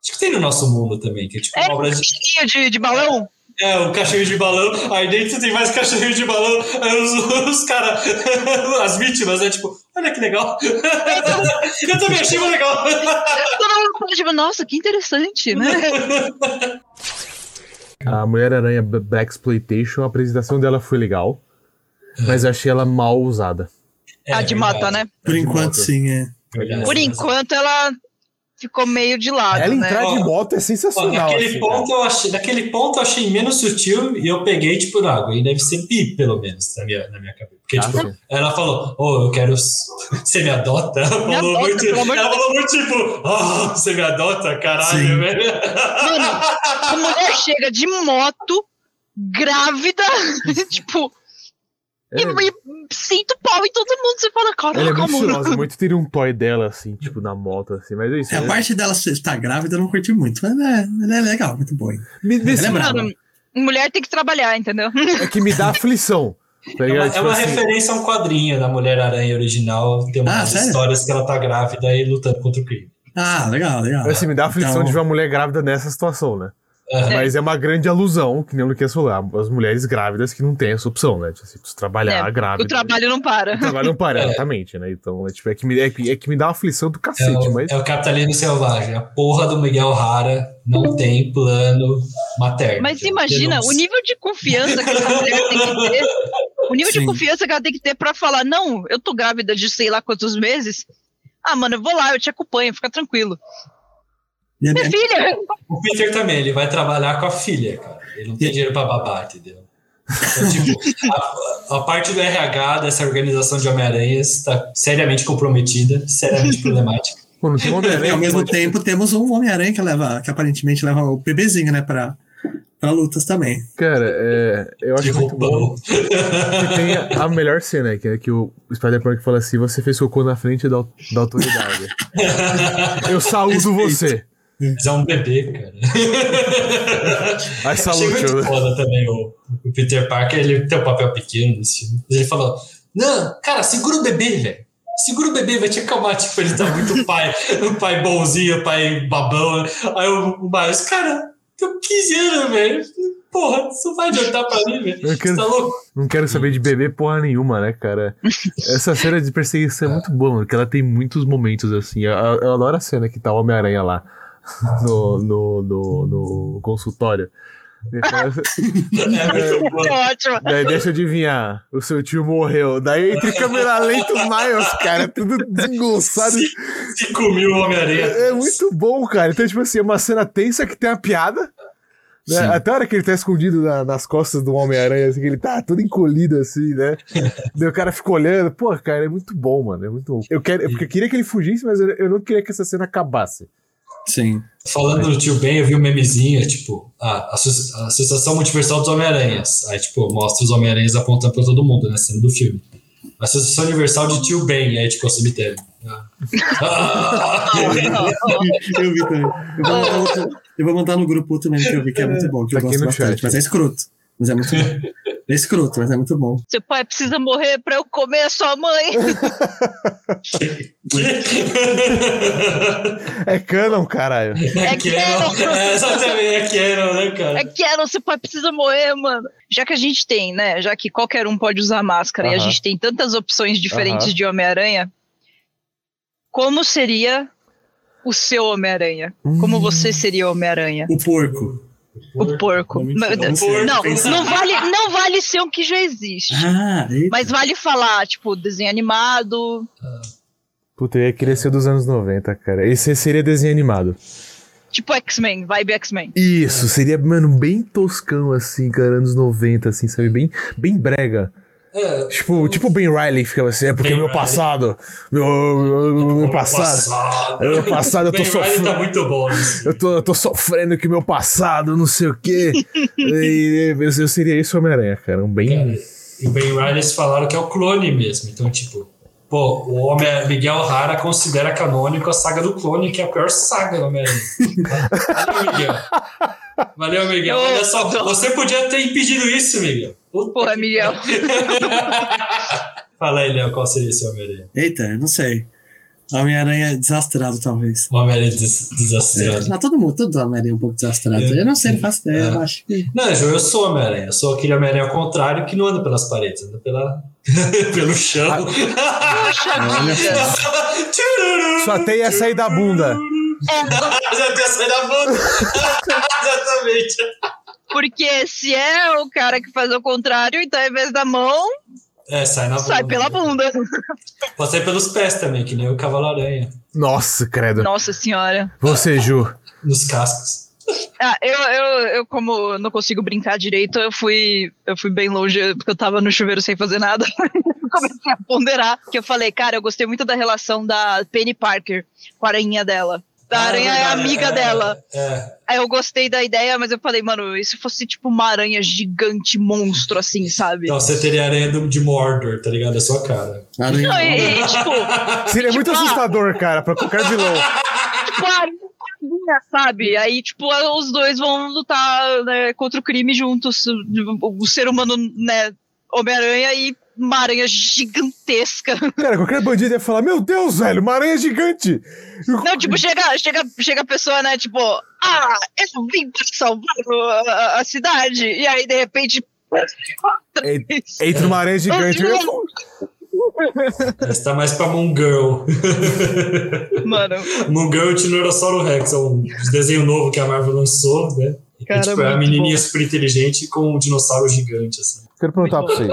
Acho que tem no nosso mundo também, que é tipo É, uma obra de. de, de balão. É, o cachorro de balão, aí dentro tem mais cachorro de balão, aí os, os caras, (laughs) as vítimas, né? Tipo, olha que legal. (laughs) Eu também achei muito legal. Todo mundo fala, tipo, nossa, que interessante, né? A Mulher-Aranha Black Exploitation, a apresentação dela foi legal, mas eu achei ela mal usada. É, a de mata, né? Por enquanto, sim, é. Verdade, Por enquanto ela ficou meio de lado, Ela né? entrar de moto é Ó, sensacional. naquele, assim, ponto eu achei, naquele ponto eu achei menos sutil e eu peguei, tipo, água. E deve ser pi, pelo menos, na minha, na minha cabeça. Porque, Ah, tipo, sim. ela falou, ô, eu quero. (laughs) Você me adota? Ela Me falou adota, muito. pelo amor de Ela falou muito, tipo, ah, você me adota, caralho, velho. Mano, a mulher chega de moto, grávida, (laughs) (laughs) tipo, É, e, e sinto pau em todo mundo. Você fala, ela é muito mano. muito teria um (laughs) toy dela, assim, tipo, na moto, assim, mas é isso. É, a né? parte dela estar grávida eu não curti muito, mas é, ela é legal, muito boa. Me- me- Ela é brava. Mulher tem que trabalhar, entendeu? é que me dá aflição. Tá É uma, é Tipo uma assim, referência a um quadrinho da Mulher-Aranha original. Tem Ah, umas sério? histórias que ela tá grávida e lutando contra o crime. Ah, legal, legal. assim, me dá aflição Então- de ver uma mulher grávida nessa situação, né? Mas é uma grande alusão, que nem o Luquinhas falou, as mulheres grávidas que não têm essa opção, né? Tipo, assim, precisa trabalhar É, grávida. O trabalho não para. O trabalho não para, (laughs) É. exatamente, né? Então, é, tipo, é, que me, é, que- é que me dá uma aflição do É cacete, o, mas. é o capitalismo selvagem. A porra do Miguel Rara não tem plano materno. Mas imagina Denúncia. o nível de confiança que essa mulher tem que ter. O nível de Sim. confiança que ela tem que ter pra falar, não, eu tô grávida de sei lá quantos meses. Ah, mano, eu vou lá, eu te acompanho, fica tranquilo. É- Minha filha! O Peter também, ele vai trabalhar com a filha, cara. Ele não tem dinheiro pra babar, entendeu? Então, tipo, a, a parte do RH dessa organização de Homem-Aranhas está seriamente comprometida, seriamente problemática. (laughs) Pô, E mulher ao mesmo tempo temos um Homem-Aranha que leva, que aparentemente leva o bebezinho, né, pra, pra lutas também. Cara, é, eu acho De muito bom que tem a, a melhor cena, que é que o Spider-Punk fala assim: você fez cocô na frente da, da autoridade. (laughs) eu saúdo você. Mas é um bebê, cara. (laughs) I Achei salute muito you. foda também o, o Peter Parker, ele tem um papel pequeno nesse filme. Mas ele falou: Não, cara, segura o bebê, velho. Segura o bebê, vai te acalmar. (laughs) Tipo, ele tá muito pai, um pai bonzinho, pai babão. Aí o, Miles, cara, tô 15 anos, velho. Porra, isso vai adiantar pra mim, velho. Quero- tá louco? Não quero saber de bebê porra nenhuma, né, cara? Essa cena de perseguição é muito boa, porque ela tem muitos momentos assim. Eu, eu adoro a cena que tá o Homem-Aranha lá no, no, no, no consultório. Assim, É muito bom. É ótimo. Daí deixa eu adivinhar, o seu tio morreu. Daí entre câmera lenta o Miles, cara, tudo desengonçado. 5 mil Homem-Aranha. É muito bom, cara. Então, tipo assim, é uma cena tensa que tem a piada. né? Até a hora que ele tá escondido na- nas costas do Homem-Aranha, assim, que ele tá todo encolhido, assim, né? (laughs) Daí o cara fica olhando. Pô, cara, é muito bom, mano. É muito bom. Eu, quero, porque eu queria que ele fugisse, mas eu, eu não queria que essa cena acabasse. Sim. Falando do tio Ben, eu vi um memezinho, tipo, a, a Associação Multiversal dos Homem-Aranhas. Aí, tipo, mostra os Homem-Aranhas apontando pra todo mundo, né? Sendo do filme. Associação Universal de Tio Ben, aí, tipo, o cemitério. (laughs) Ah. Eu vi, eu vi também. Eu vou, mandar outro- eu vou mandar no grupo também, que eu vi que é muito bom, que eu Tá gosto bastante. chat. Mas é escroto. Mas é muito bom. (laughs) É escroto, mas é muito bom. Seu pai precisa morrer pra eu comer a sua mãe. É canon, caralho. É Canon. É, exatamente, é Canon, né, cara? É era, seu pai precisa morrer, mano. Já que a gente tem, né? Já que qualquer um pode usar máscara e a gente tem tantas opções diferentes Aham. de Homem-Aranha, como seria o seu Homem-Aranha? Como Hum. você seria Homem-Aranha? O porco. O porco. Não, pensar. não vale, não vale ser um que já existe. Ah. Mas vale falar, tipo, desenho animado. Puta, eu ia querer ser dos anos 90, cara. Esse seria desenho animado. Tipo X-Men, vibe X-Men. Isso, seria, mano, bem toscão, assim, cara, anos 90, assim, sabe? Bem, bem brega. É, Tipo, tipo o Ben Riley ficava assim, é porque Ben meu Riley. passado. Meu, meu, meu passado. Meu passado, eu tô Riley sofrendo. tá muito bom nisso. Eu tô, eu tô sofrendo que meu passado, não sei o quê. (laughs) E eu, eu seria esse Homem-Aranha, cara. Um bem. Cara, e o Ben Riley eles falaram que é o clone mesmo. Então, tipo, Pô, o Homem Miguel Rara considera canônico a saga do clone, que é a pior saga do Homem-Aranha. Valeu, Miguel. Valeu, Miguel. (laughs) Olha só, você podia ter impedido isso, Miguel. Puta Porra, que Miguel. (laughs) Fala aí, Léo, qual seria esse Homem-Aranha? Eita, eu não sei. Homem-Aranha desastrado, talvez. O Homem-Aranha des desastrado. Não, todo mundo, todo Homem-Aranha é um pouco desastrado. Eu não sei, não faço ideia, eu acho que. Não, Ju, eu sou Homem-Aranha. Eu sou aquele Homem-Aranha ao contrário que não anda pelas paredes, anda pela... (laughs) pelo chão. Poxa vida. Só tem essa aí da bunda. (laughs) Já tem essa aí da bunda. Exatamente. Porque se é o cara que faz o contrário, então ao invés da mão, É, sai na bunda. sai pela bunda. Pode sair pelos pés também, que nem o Cavalo-Aranha. Nossa, credo. Nossa senhora. Você, Ju. Nos cascos. Ah, eu, eu, eu, como não consigo brincar direito, eu fui, eu fui bem longe, porque eu tava no chuveiro sem fazer nada. (laughs) Comecei a ponderar, que eu falei, cara, eu gostei muito da relação da Penny Parker com a aranha dela. A Ah, aranha é verdade, amiga é, dela. É. Aí eu gostei da ideia, mas eu falei, mano, e se fosse tipo uma aranha gigante, monstro, assim, sabe? Então, você teria aranha do- de Mordor, tá ligado? É sua cara. Aranha. Não, e, e, tipo, (laughs) Seria muito Tipo, ah. assustador, cara, pra qualquer vilão. tipo, a aranha, sabe? Aí, tipo, os dois vão lutar né, contra o crime juntos. O ser humano, né, Homem-Aranha e uma aranha gigantesca. Cara, qualquer bandido ia falar: Meu Deus, velho, uma aranha gigante. Não, tipo, chega, chega, chega a pessoa, né, tipo, ah, eu vim pra salvar a, a cidade. E aí, de repente. En- Entra uma aranha gigante. (laughs) Essa tá mais pra Moon Girl. Mano, Moon Girl e o Tiranossauro Rex. É um desenho novo que a Marvel lançou, né? Cara, tipo, é a menininha bom. super inteligente com um dinossauro gigante, assim. Quero perguntar pra vocês.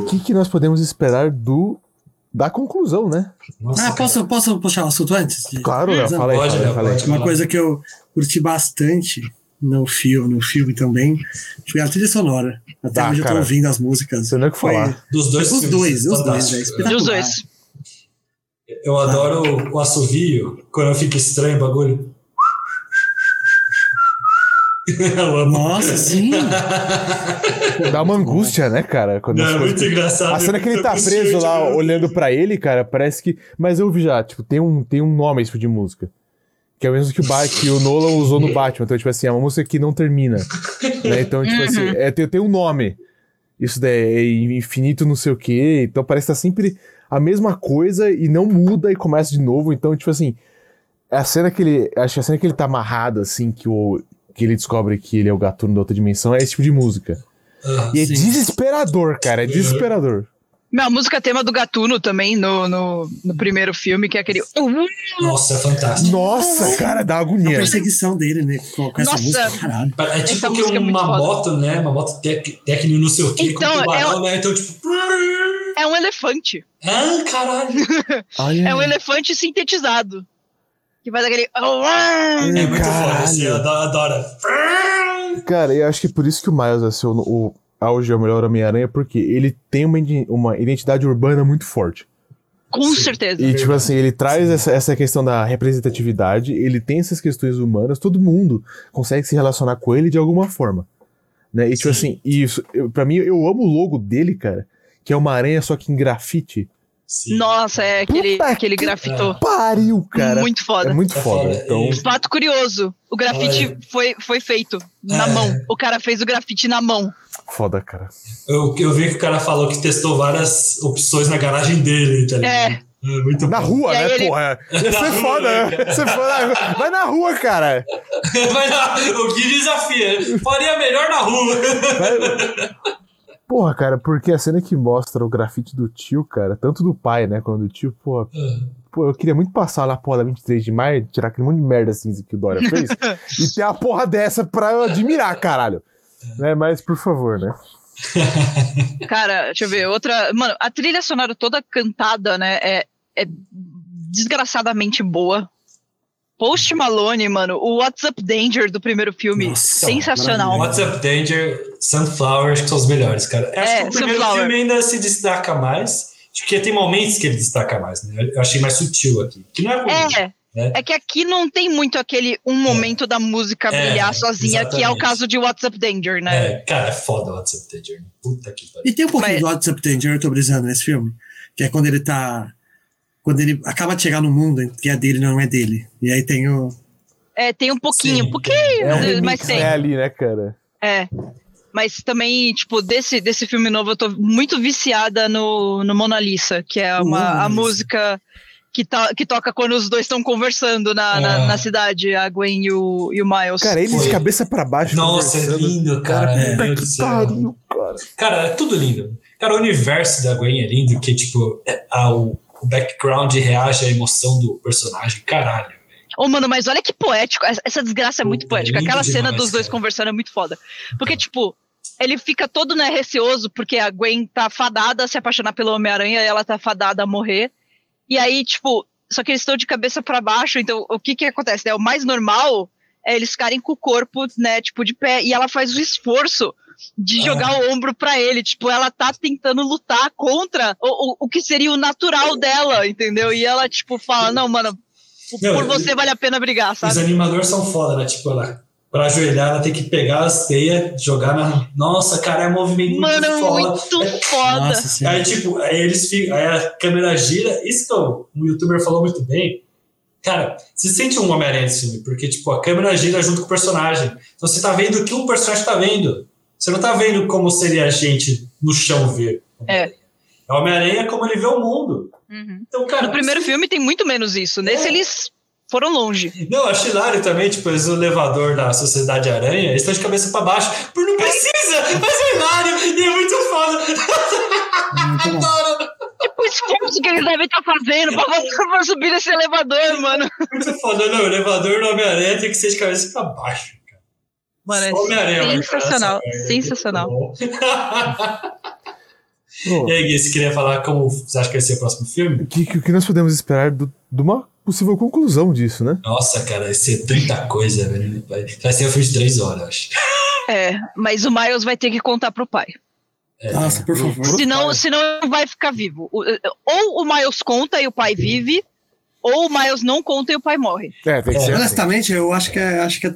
O que, que nós podemos esperar do da conclusão, né? Nossa, Ah, cara. posso, posso puxar o assunto antes? Claro, Léo, fala aí, Pode, fala fala pode. Uma coisa que eu curti bastante no filme, no filme também, foi a trilha sonora. Até Ah, hoje eu tô cara. ouvindo as músicas. Você não é o que Foi- falar. Dos dois Os dois, os dois, é espetacular. dos dois. Eu adoro o assovio, quando fica estranho o bagulho. (laughs) Nossa, sim. Dá uma angústia, né, cara? Quando Não, é coisas- muito engraçado. A cena que ele tá preso lá, olhando pra ele, cara, parece que. Mas eu vi já, tipo, tem um, tem um nome esse tipo de música. Que é o mesmo que o, ba... que o Nolan usou no Batman. Então, tipo assim, é uma música que não termina. né? Então, tipo assim, é, tem, tem um nome. Isso daí é infinito não sei o quê. Então parece que tá sempre a mesma coisa e não muda e começa de novo. Então, tipo assim, a cena que ele. Acho que a cena que ele tá amarrado, assim, que, o, que ele descobre que ele é o gatuno da outra dimensão, é esse tipo de música. Ah, E é Sim. desesperador, cara. É desesperador. Meu, a música tema do Gatuno também no, no, no primeiro filme, que é aquele. Nossa, é fantástico. Nossa, cara, dá A agonia. perseguição dele, né? Com, com essa Nossa. música, caralho. É tipo Essa que música é uma foda. moto, né? Uma moto tec, técnico não sei o quê, Então, com tubarão, né? Então, tipo. É um elefante. Ah, caralho. (laughs) É um elefante sintetizado. Que faz aquele. É muito foda, Caralho. assim, eu adoro. Cara, eu acho que por isso que o Miles é seu, o auge é o melhor Homem-Aranha, porque ele tem uma, uma identidade urbana muito forte. Com Sim. certeza. E, tipo assim, ele traz essa, essa questão da representatividade, ele tem essas questões humanas, todo mundo consegue se relacionar com ele de alguma forma. Né? E, tipo Sim. assim, isso, eu, pra mim, eu amo o logo dele, cara, que é uma aranha só que em grafite. Sim. Nossa, é aquele, Puta aquele que grafitou. Pariu, cara. Muito foda. É muito É foda. Então, Fato curioso: o grafite Olha. foi, foi feito na É. mão. O cara fez o grafite na mão. foda, cara. Eu, eu vi que o cara falou que testou várias opções na garagem dele, tá ligado? É. É, muito Na bom. rua, né, ele- porra? (laughs) Ia ser rua, foda, né, né? Você na- Vai na rua, cara. (laughs) Vai na- o Gui desafia. Faria melhor na rua. Vai- Porra, cara, porque a cena que mostra o grafite do tio, cara, tanto do pai, né, quanto do tio, porra, pô, eu queria muito passar lá, porra, da 23 de maio, tirar aquele monte de merda cinza que o Dória fez, (laughs) e ter a porra dessa pra eu admirar, caralho. Né, mas, por favor, né? (laughs) Cara, deixa eu ver. Outra. Mano, a trilha sonora toda cantada, né? É, é desgraçadamente boa. Post Malone, mano. O What's Up Danger do primeiro filme. Nossa, sensacional. What's Up Danger, Sunflower, acho que são os melhores, cara. Acho É, que o primeiro Sunflower. filme ainda se destaca mais. Acho que tem momentos que ele destaca mais, né? Eu achei mais sutil aqui. Que não é ruim. É. né? É que aqui não tem muito aquele um momento da música É, brilhar sozinha, que é o exatamente. caso de What's Up Danger, né? É, cara, é foda o What's Up Danger. Puta que pariu. E tem um pouquinho Mas- do What's Up Danger, eu tô brisando nesse filme. Que é quando ele tá. Quando ele acaba de chegar no mundo, que é dele, não é dele. E aí tem o. É, tem um pouquinho, Sim, um pouquinho, É um mas tem. né, ali, né, cara? É. Mas também, tipo, desse, desse filme novo, eu tô muito viciada no, no Mona Lisa, que é uma, Mona a música que, tá, que toca quando os dois estão conversando na, na, Ah. na cidade, a Gwen e o, e o Miles. Cara, eles de cabeça pra baixo. Nossa, é lindo, cara. Meu puta Deus pariu, cara. Cara, é tudo lindo. Cara, o universo da Gwen é lindo, que, tipo, é- a- o, o background reage à emoção do personagem. Caralho. Ô, mano, mas olha que poético. Essa, desgraça é muito Puta, poética. Aquela cena demais, dos dois cara. conversando é muito foda. Porque, tipo, ele fica todo, né, receoso, porque a Gwen tá fadada a se apaixonar pelo Homem-Aranha e ela tá fadada a morrer. E aí, tipo, só que eles estão de cabeça pra baixo, então o que que acontece? Né? O mais normal é eles ficarem com o corpo, né, tipo, de pé. E ela faz o esforço de Ah. jogar o ombro pra ele. Tipo, ela tá tentando lutar contra o, o, o que seria o natural dela, entendeu? E ela, tipo, fala, não, mano, Não, por você vale a pena brigar, Os sabe? animadores são foda, né? Tipo, ela, pra ajoelhar, ela tem que pegar as teias, jogar na. Nossa, cara, é um movimento Mano, muito foda. muito foda. Nossa. Aí, tipo, aí eles ficam, aí a câmera gira. Isso que o um youtuber falou muito bem. Cara, você sente um Homem-Aranha nesse filme, porque, tipo, a câmera gira junto com o personagem. Então você tá vendo o que o personagem tá vendo. Você não tá vendo como seria a gente no chão ver. É. O Homem-Aranha é como ele vê o mundo. Uhum. Então, cara. No primeiro filme tem muito menos isso. Nesse É. eles foram longe. Não, acho hilário também, tipo, eles no elevador da Sociedade Aranha, eles estão de cabeça pra baixo. Por não precisa, mas é hilário e é muito foda. Muito. Adoro. Tipo, o esforço que eles devem estar fazendo pra, pra subir nesse elevador, mano. Muito foda, não. O elevador do Homem-Aranha tem que ser de cabeça pra baixo. Mano, é sensacional. merda. Sensacional. (laughs) E aí, Gui, você queria falar como você acha que vai ser o próximo filme? o que, o que nós podemos esperar do- de uma possível conclusão disso, né? Nossa, cara, vai ser tanta coisa, velho. Vai, vai ser um filme de três horas, eu acho. É, mas o Miles vai ter que contar pro pai. É, Nossa, por favor. Senão, pai. senão não vai ficar vivo. O- Ou o Miles conta e o pai vive, ou o Miles não conta e o pai morre. É, tem que ser assim. Honestamente, eu acho que é, acho que é-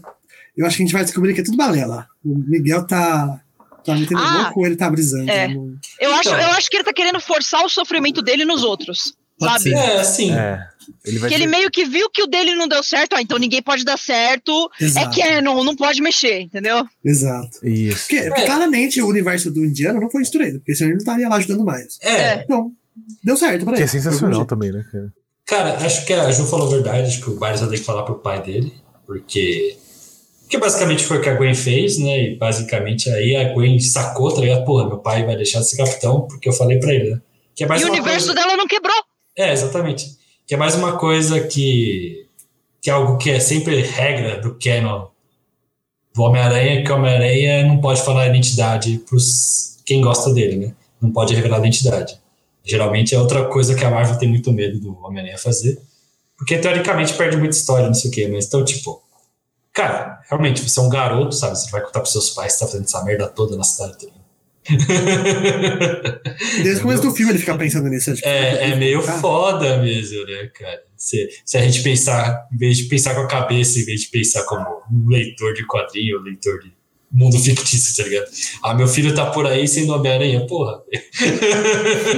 eu acho que a gente vai descobrir que é tudo balela. O Miguel tá, tá metendo Ah, louco ou ele tá brisando? é. Não- Eu, acho, Então. eu acho que ele tá querendo forçar o sofrimento dele nos outros. Pode sabe? ser. É, assim. É. Ele vai Que ele ser- meio que viu que o dele não deu certo, ah, então ninguém pode dar certo. Exato. É canon, não pode mexer, entendeu? Exato. Isso. Porque, porque claramente o universo do indiano não foi destruído, porque senão ele não estaria lá ajudando mais. É, É. Não, deu certo pra Que ele. é sensacional também, né, cara? Cara, acho que a Ju falou a verdade, acho que o Miles vai ter que falar pro pai dele, porque. Porque basicamente foi o que a Gwen fez, né? E basicamente aí a Gwen sacou, tá ligado? Porra, meu pai vai deixar de ser capitão, porque eu falei pra ele, né? Que é mais e o universo coisa... dela não quebrou. É, exatamente. Que é mais uma coisa que. que é algo que é sempre regra do canon do Homem-Aranha, que o Homem-Aranha não pode falar a identidade pros quem gosta dele, né? Não pode revelar a identidade. Geralmente é outra coisa que a Marvel tem muito medo do Homem-Aranha fazer. Porque teoricamente perde muita história, não sei o quê. Mas então, tipo. Cara, realmente, você é um garoto, sabe? Você vai contar pros seus pais que tá fazendo essa merda toda na cidade. (laughs) Desde o começo do filme ele fica pensando nisso. Tipo, É, é meio cara, foda mesmo, né, cara? Se, se a gente pensar, em vez de pensar com a cabeça, em vez de pensar como um leitor de quadrinho, um leitor de mundo fictício, tá ligado? Ah, meu filho tá por aí sendo Homem-Aranha, porra.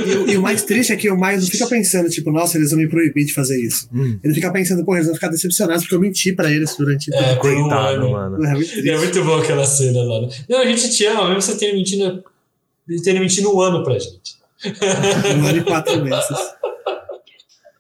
E, o- e o mais triste é que o Miles não fica pensando, tipo, nossa, eles vão me proibir de fazer isso. Hum, Ele fica pensando, pô, eles vão ficar decepcionados porque eu menti pra eles durante. É, por um coitado, ano. mano. É muito. É muito bom aquela cena lá. né? Não, a gente te ama, mesmo você tendo mentindo, tendo mentindo um ano pra gente. Um ano e quatro meses.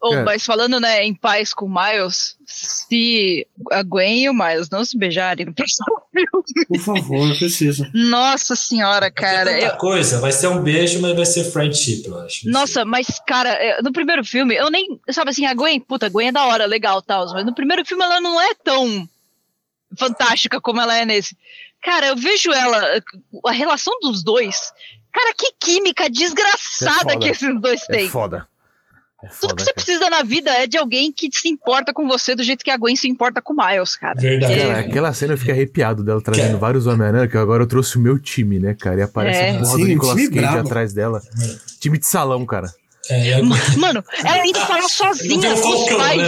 Ou, É. mas falando, né, em paz com o Miles, se a Gwen e o Miles não se beijarem no próximo (laughs) filme, Por favor, eu preciso. nossa senhora, cara. Tanta eu- coisa, vai ser um beijo, mas vai ser friendship, eu acho. nossa, mas, cara, é, no primeiro filme, eu nem. Sabe assim, a Gwen, puta, a Gwen é da hora, legal tal, mas no primeiro filme ela não é tão fantástica como ela é nesse. Cara, eu vejo ela, a relação dos dois. Cara, que química desgraçada foda. que esses dois É têm. foda. É Tudo que você cara. precisa na vida é de alguém que se importa com você do jeito que a Gwen se importa com o Miles, cara. Verdade. Cara, aquela cena eu fiquei arrepiado dela trazendo Cara. vários Homem-Aranha, que agora eu trouxe o meu time, né, cara? E aparece É. a porra do um Nicolas Cage brabo. atrás dela. Time de salão, cara. É, a- Mano, ela ainda fala Não sozinha com os pais.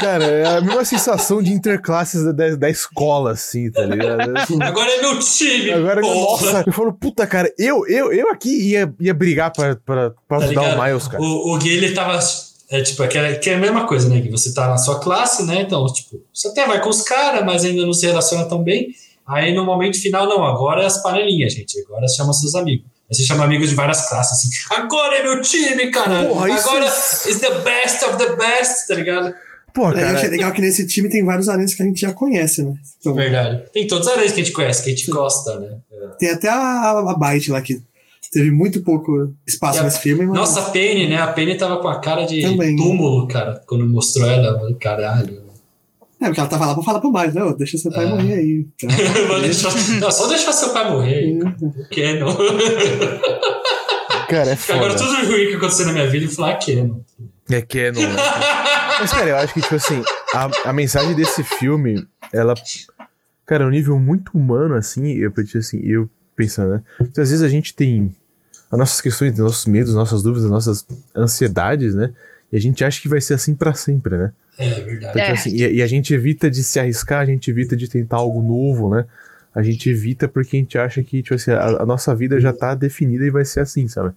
Cara, é a mesma sensação de interclasses da, da, da escola, assim, tá ligado? Agora é meu time, Agora, porra. nossa, eu falo, puta, cara, eu, eu, eu aqui ia, ia brigar pra, pra, pra Tá ajudar ligado? o Miles, cara. O, o Gui, ele tava. É tipo, é que é, que é a mesma coisa, né? Que você tá na sua classe, né? Então, tipo, você até vai com os caras, mas ainda não se relaciona tão bem. Aí no momento final, não, agora é as panelinhas, gente. Agora chama seus amigos. Aí você chama amigos de várias classes, assim. Agora é meu time, cara. Porra, isso agora é- is the best of the best, tá ligado? Pô, É, eu achei cara, legal que nesse time tem vários aranhas que a gente já conhece, né? Então, Verdade. Tem todos os areias que a gente conhece, que a gente gosta, né? tem até a, a Byte lá que teve muito pouco espaço a- nesse filme, mas Nossa, a Penny, né? A Penny tava com a cara de Também. túmulo, cara, quando mostrou ela. Caralho. É porque ela tava lá pra falar pro mais, né? Ô, Deixa seu pai É. morrer aí. Então, (laughs) deixar- não, só deixar seu pai morrer. Canon. cara, é foda. Agora tudo ruim que aconteceu na minha vida, eu falar ah, Canon. É Canon, né? Mas, cara, eu acho que, tipo assim, a, a mensagem desse filme, ela. Cara, é um nível muito humano, assim, eu assim, eu pensando, né? Então, às vezes a gente tem as nossas questões, nossos medos, nossas dúvidas, nossas ansiedades, né? E a gente acha que vai ser assim pra sempre, né? É verdade. Então, É. assim, e, e a gente evita de se arriscar, a gente evita de tentar algo novo, né? A gente evita porque a gente acha que, tipo assim, a, a nossa vida já tá definida e vai ser assim, sabe?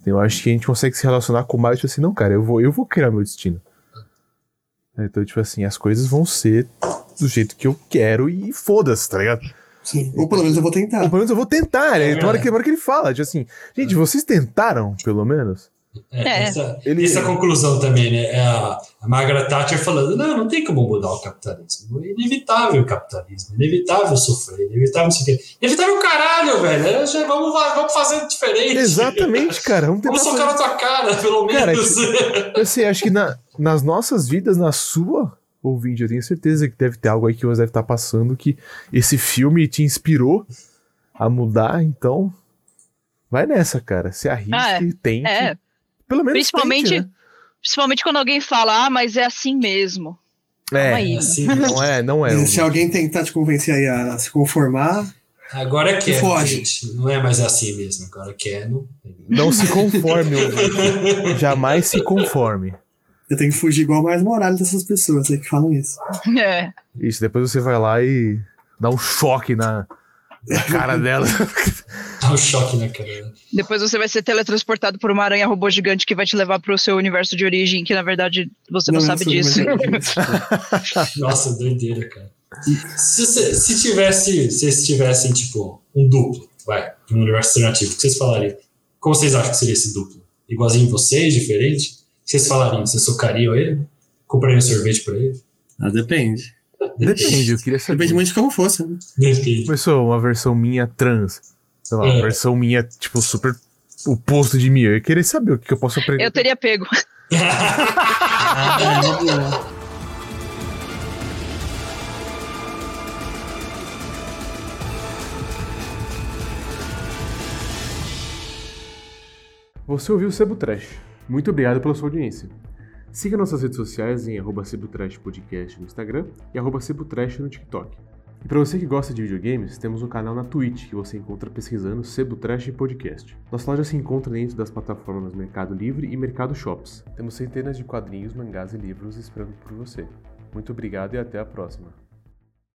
Então, eu acho que a gente consegue se relacionar com mais, tipo assim, não, cara, eu vou, eu vou criar meu destino. Então, tipo assim, as coisas vão ser do jeito que eu quero e foda-se, tá ligado? sim. Ou pelo menos eu vou Ou tentar. pelo menos eu vou tentar, né? É verdade. que, hora que ele fala, tipo assim, gente, vocês tentaram, pelo menos? É, É. Essa, Ele- essa conclusão também, né? É a, a Margaret Thatcher falando: não, não tem como mudar o capitalismo. É inevitável o capitalismo. É inevitável sofrer. É inevitável o quê. Inevitável o caralho, velho. É, já- vamos, va- vamos fazer diferente. Exatamente, (laughs) cara. Vamos Vamos fazer socar na tua cara, pelo Cara, menos. (laughs) Eu sei, acho que na- nas nossas vidas, na sua ouvinte, eu tenho certeza que deve ter algo aí que você deve estar passando que esse filme te inspirou a mudar, então vai nessa, cara. Se arrisque, Ah, é. tente. É, Pelo menos principalmente, tente, principalmente quando alguém fala, ah, mas é assim mesmo. né? É, aí. Assim, (laughs) não é, não é. Se alguém tentar te convencer aí a se conformar, agora é Canon, Foge. gente. Não é mais assim mesmo. Agora é Canon. Não se conforme. (laughs) Jamais se conforme. eu tenho que fugir igual mais Morales dessas pessoas aí que falam isso. (laughs) É. Isso, depois você vai lá e dá um choque na, na cara dela. Dá um choque na cara. Depois você vai ser teletransportado por uma aranha robô gigante que vai te levar pro seu universo de origem, que na verdade você não, é sabe disso. mais- Nossa, doideira, cara. Se, você- se tivesse, se vocês tivessem, tipo, um duplo, vai, de um universo alternativo, o que vocês falariam? Como vocês acham que seria esse duplo? Igualzinho vocês, diferente? O que vocês falariam? Vocês socariam ele? Comprariam sorvete pra ele? Ah, depende. Depende, eu queria saber. Depende muito de como fosse. Né? Depende. Começou uma versão minha trans. Sei lá, uma É. versão minha, tipo, super oposto de mim. Eu ia querer saber o que, eu posso aprender. Eu teria pego. Uma. (laughs) Você ouviu o Sebo Trash. Muito obrigado pela sua audiência. Siga nossas redes sociais em arroba Podcast no Instagram e arroba no TikTok. E para você que gosta de videogames, temos um canal na Twitch que você encontra pesquisando Sebo Trash Podcast. Nossa loja se encontra dentro das plataformas Mercado Livre e Mercado Shops. Temos centenas de quadrinhos, mangás e livros esperando por você. Muito obrigado e até a próxima.